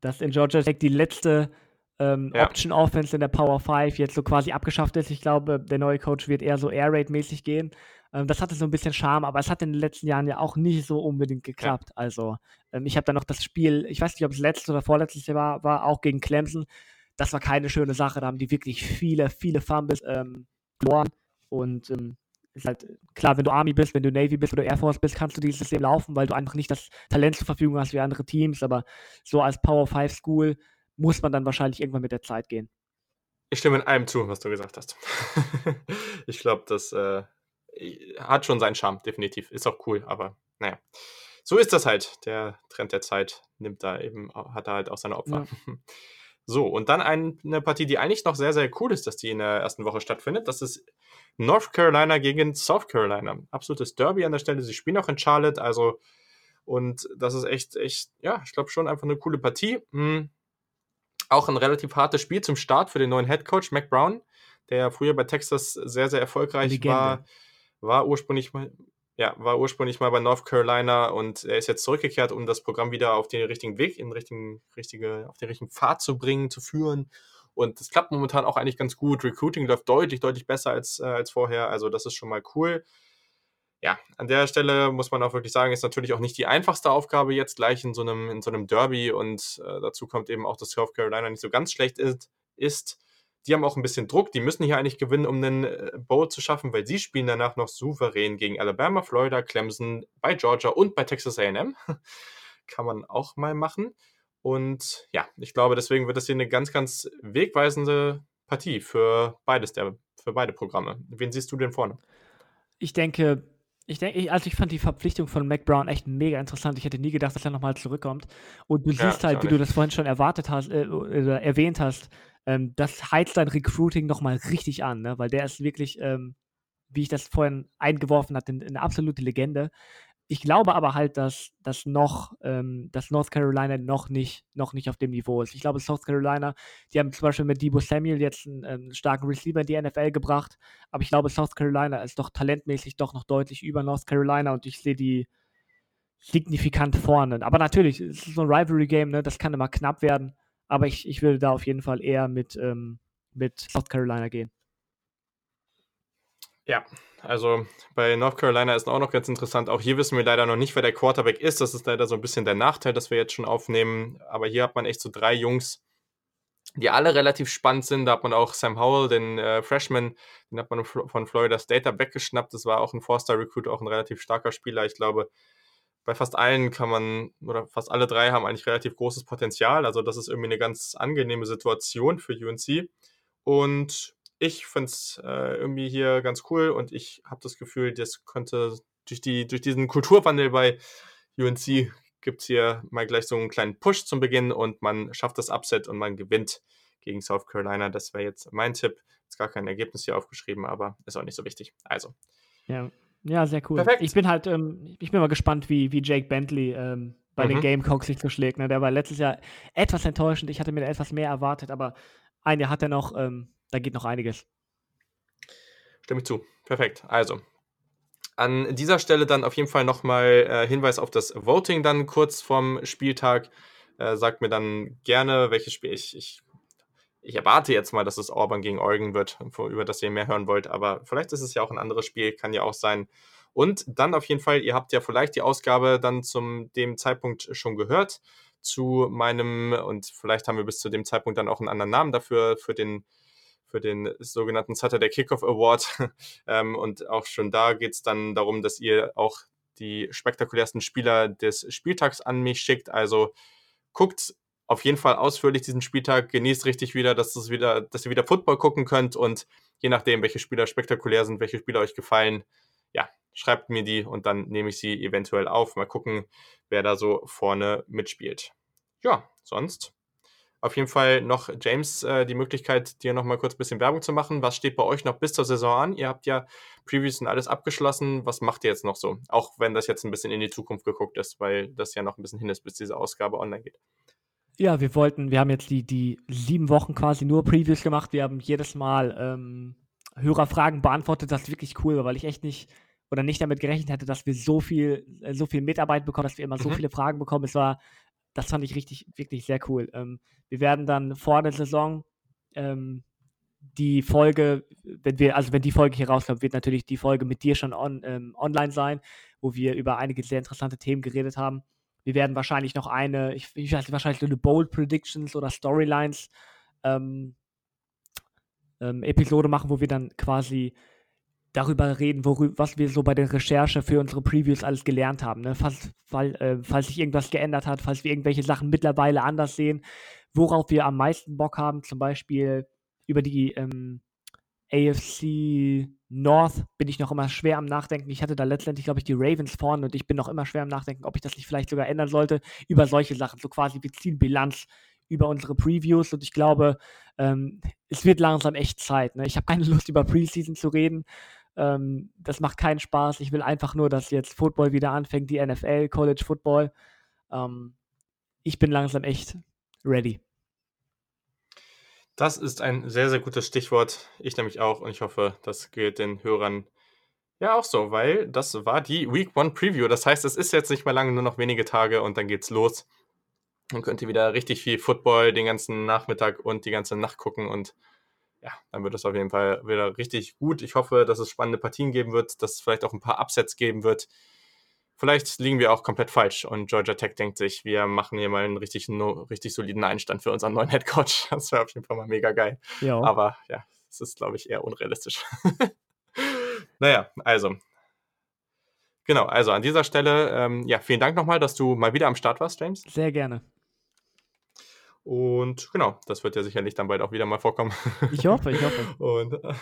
dass in Georgia Tech die letzte ähm, ja. Option Offense in der Power 5 jetzt so quasi abgeschafft ist. Ich glaube, der neue Coach wird eher so Air Raid mäßig gehen. Ähm, das hatte so ein bisschen Charme, aber es hat in den letzten Jahren ja auch nicht so unbedingt geklappt. Ja. Also, ähm, ich habe dann noch das Spiel, ich weiß nicht, ob es letztes oder vorletztes Jahr war, war auch gegen Clemson. Das war keine schöne Sache. Da haben die wirklich viele, viele Fumbles ähm, verloren. Und ähm, ist halt klar, wenn du Army bist, wenn du Navy bist oder Air Force bist, kannst du dieses System laufen, weil du einfach nicht das Talent zur Verfügung hast wie andere Teams. Aber so als Power 5 School muss man dann wahrscheinlich irgendwann mit der Zeit gehen. Ich stimme in allem zu, was du gesagt hast. ich glaube, das äh, hat schon seinen Charme, definitiv. Ist auch cool, aber naja. So ist das halt. Der Trend der Zeit nimmt da eben, hat da halt auch seine Opfer. Ja. So, und dann eine Partie, die eigentlich noch sehr, sehr cool ist, dass die in der ersten Woche stattfindet. Das ist North Carolina gegen South Carolina. Absolutes Derby an der Stelle. Sie spielen auch in Charlotte, also und das ist echt, echt, ja, ich glaube schon einfach eine coole Partie. Hm auch ein relativ hartes Spiel zum Start für den neuen Head Coach, Mac Brown, der früher bei Texas sehr, sehr erfolgreich Legende. war. War ursprünglich mal, ja, war ursprünglich mal bei North Carolina und er ist jetzt zurückgekehrt, um das Programm wieder auf den richtigen Weg, in richtigen, richtige, auf den richtigen Pfad zu bringen, zu führen. Und das klappt momentan auch eigentlich ganz gut. Recruiting läuft deutlich, deutlich besser als, äh, als vorher. Also das ist schon mal cool ja, an der Stelle muss man auch wirklich sagen, ist natürlich auch nicht die einfachste Aufgabe jetzt gleich in so einem, in so einem Derby und äh, dazu kommt eben auch, dass South Carolina nicht so ganz schlecht ist, ist. Die haben auch ein bisschen Druck, die müssen hier eigentlich gewinnen, um einen äh, Bowl zu schaffen, weil sie spielen danach noch souverän gegen Alabama, Florida, Clemson, bei Georgia und bei Texas AM. Kann man auch mal machen. Und ja, ich glaube, deswegen wird das hier eine ganz, ganz wegweisende Partie für beides der, für beide Programme. Wen siehst du denn vorne? Ich denke, ich denke, also ich fand die Verpflichtung von Mac Brown echt mega interessant. Ich hätte nie gedacht, dass er nochmal zurückkommt. Und du ja, siehst halt, wie du das vorhin schon erwartet hast, äh, oder erwähnt hast, ähm, das heizt dein Recruiting nochmal richtig an, ne? weil der ist wirklich, ähm, wie ich das vorhin eingeworfen hatte, eine absolute Legende ich glaube aber halt, dass, dass noch, ähm, dass North Carolina noch nicht, noch nicht auf dem Niveau ist. Ich glaube, South Carolina, die haben zum Beispiel mit Debo Samuel jetzt einen, einen, starken Receiver in die NFL gebracht, aber ich glaube, South Carolina ist doch talentmäßig doch noch deutlich über North Carolina und ich sehe die signifikant vorne. Aber natürlich, es ist so ein Rivalry-Game, ne? das kann immer knapp werden, aber ich, ich würde da auf jeden Fall eher mit, ähm, mit South Carolina gehen. Ja, also bei North Carolina ist auch noch ganz interessant. Auch hier wissen wir leider noch nicht, wer der Quarterback ist. Das ist leider so ein bisschen der Nachteil, dass wir jetzt schon aufnehmen. Aber hier hat man echt so drei Jungs, die alle relativ spannend sind. Da hat man auch Sam Howell, den äh, Freshman, den hat man von Florida State weggeschnappt. Das war auch ein Four-Star-Recruit, auch ein relativ starker Spieler. Ich glaube, bei fast allen kann man, oder fast alle drei haben eigentlich relativ großes Potenzial. Also das ist irgendwie eine ganz angenehme Situation für UNC. Und ich finde es äh, irgendwie hier ganz cool und ich habe das Gefühl, das könnte durch, die, durch diesen Kulturwandel bei UNC gibt es hier mal gleich so einen kleinen Push zum Beginn und man schafft das Upset und man gewinnt gegen South Carolina. Das wäre jetzt mein Tipp. Ist gar kein Ergebnis hier aufgeschrieben, aber ist auch nicht so wichtig. Also. Ja, ja sehr cool. Perfekt. Ich bin halt, ähm, ich bin mal gespannt, wie, wie Jake Bentley ähm, bei mhm. den Gamecocks sich so schlägt. Ne? Der war letztes Jahr etwas enttäuschend. Ich hatte mir etwas mehr erwartet, aber ein Jahr hat er noch. Ähm, da geht noch einiges. Stimme ich zu. Perfekt. Also, an dieser Stelle dann auf jeden Fall nochmal äh, Hinweis auf das Voting dann kurz vorm Spieltag. Äh, sagt mir dann gerne, welches Spiel ich, ich ich erwarte jetzt mal, dass es Auburn gegen Oregon wird, über das ihr mehr hören wollt, aber vielleicht ist es ja auch ein anderes Spiel, kann ja auch sein. Und dann auf jeden Fall, ihr habt ja vielleicht die Ausgabe dann zum dem Zeitpunkt schon gehört zu meinem, und vielleicht haben wir bis zu dem Zeitpunkt dann auch einen anderen Namen dafür, für den, für den sogenannten Saturday Kickoff Award. ähm, und auch schon da geht es dann darum, dass ihr auch die spektakulärsten Spieler des Spieltags an mich schickt. Also guckt auf jeden Fall ausführlich diesen Spieltag, genießt richtig wieder, dass, es wieder, dass ihr wieder Football gucken könnt und je nachdem, welche Spieler spektakulär sind, welche Spieler euch gefallen, ja, schreibt mir die und dann nehme ich sie eventuell auf. Mal gucken, wer da so vorne mitspielt. Ja, sonst auf jeden Fall noch, James, äh, die Möglichkeit, dir noch mal kurz ein bisschen Werbung zu machen. Was steht bei euch noch bis zur Saison an? Ihr habt ja Previews und alles abgeschlossen. Was macht ihr jetzt noch so? Auch wenn das jetzt ein bisschen in die Zukunft geguckt ist, weil das ja noch ein bisschen hin ist, bis diese Ausgabe online geht. Ja, wir wollten, wir haben jetzt die, die sieben Wochen quasi nur Previews gemacht. Wir haben jedes Mal ähm, Hörerfragen beantwortet. Das ist wirklich cool, weil ich echt nicht oder nicht damit gerechnet hätte, dass wir so viel, äh, so viel Mitarbeit bekommen, dass wir immer so mhm. viele Fragen bekommen. Es war das fand ich richtig, wirklich sehr cool. Ähm, wir werden dann vor der Saison ähm, die Folge, wenn wir, also wenn die Folge hier rauskommt, wird natürlich die Folge mit dir schon on, ähm, online sein, wo wir über einige sehr interessante Themen geredet haben. Wir werden wahrscheinlich noch eine, ich, ich weiß wahrscheinlich so eine Bold Predictions oder Storylines ähm, ähm, Episode machen, wo wir dann quasi darüber reden, worüber, was wir so bei der Recherche für unsere Previews alles gelernt haben. Ne? Falls, weil, äh, falls sich irgendwas geändert hat, falls wir irgendwelche Sachen mittlerweile anders sehen, worauf wir am meisten Bock haben, zum Beispiel über die ähm, AFC North bin ich noch immer schwer am Nachdenken. Ich hatte da letztendlich, glaube ich, die Ravens vorne und ich bin noch immer schwer am Nachdenken, ob ich das nicht vielleicht sogar ändern sollte über solche Sachen. So quasi, wir ziehen Bilanz über unsere Previews und ich glaube, ähm, es wird langsam echt Zeit. Ne? Ich habe keine Lust, über Preseason zu reden. Ähm, das macht keinen Spaß. Ich will einfach nur, dass jetzt Football wieder anfängt, die NFL, College Football. Ähm, ich bin langsam echt ready. Das ist ein sehr, sehr gutes Stichwort. Ich nämlich auch und ich hoffe, das gilt den Hörern ja auch so, weil das war die Week One Preview. Das heißt, es ist jetzt nicht mehr lange, nur noch wenige Tage und dann geht's los. Dann könnt ihr wieder richtig viel Football den ganzen Nachmittag und die ganze Nacht gucken und ja, dann wird es auf jeden Fall wieder richtig gut. Ich hoffe, dass es spannende Partien geben wird, dass es vielleicht auch ein paar Upsets geben wird. Vielleicht liegen wir auch komplett falsch und Georgia Tech denkt sich, wir machen hier mal einen richtig, no, richtig soliden Einstand für unseren neuen Head Coach. Das wäre auf jeden Fall mal mega geil. Ja. Aber ja, es ist, glaube ich, eher unrealistisch. naja, also. Genau, also an dieser Stelle, ähm, ja, vielen Dank nochmal, dass du mal wieder am Start warst, James. Sehr gerne. Und genau, das wird ja sicherlich dann bald auch wieder mal vorkommen. Ich hoffe, ich hoffe. Und äh,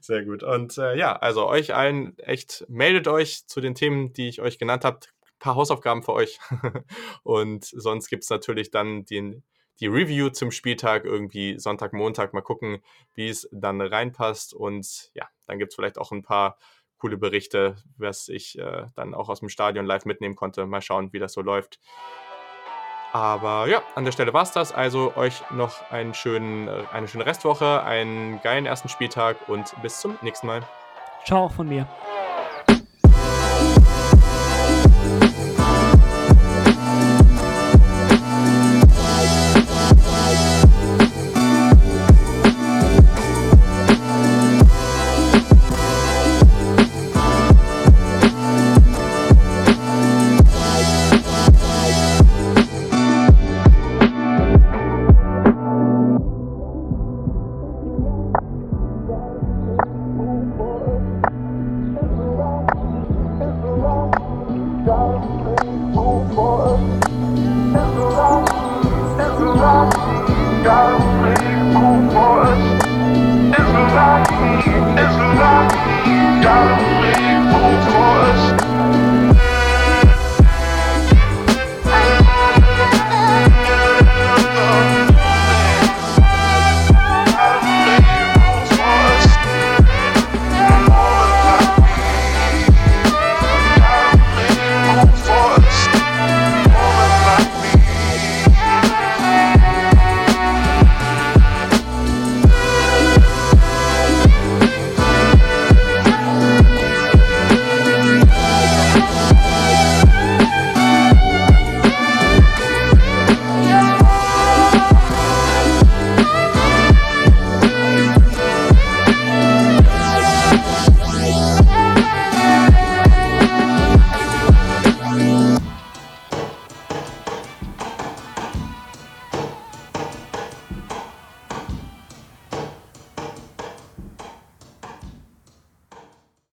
sehr gut. Und äh, ja, also euch allen echt meldet euch zu den Themen, die ich euch genannt habe. Ein paar Hausaufgaben für euch. Und sonst gibt es natürlich dann den, die Review zum Spieltag irgendwie Sonntag, Montag. Mal gucken, wie es dann reinpasst. Und ja, dann gibt es vielleicht auch ein paar coole Berichte, was ich äh, dann auch aus dem Stadion live mitnehmen konnte. Mal schauen, wie das so läuft. Aber ja, an der Stelle war es das. Also euch noch einen schönen, eine schöne Restwoche, einen geilen ersten Spieltag und bis zum nächsten Mal. Ciao auch von mir.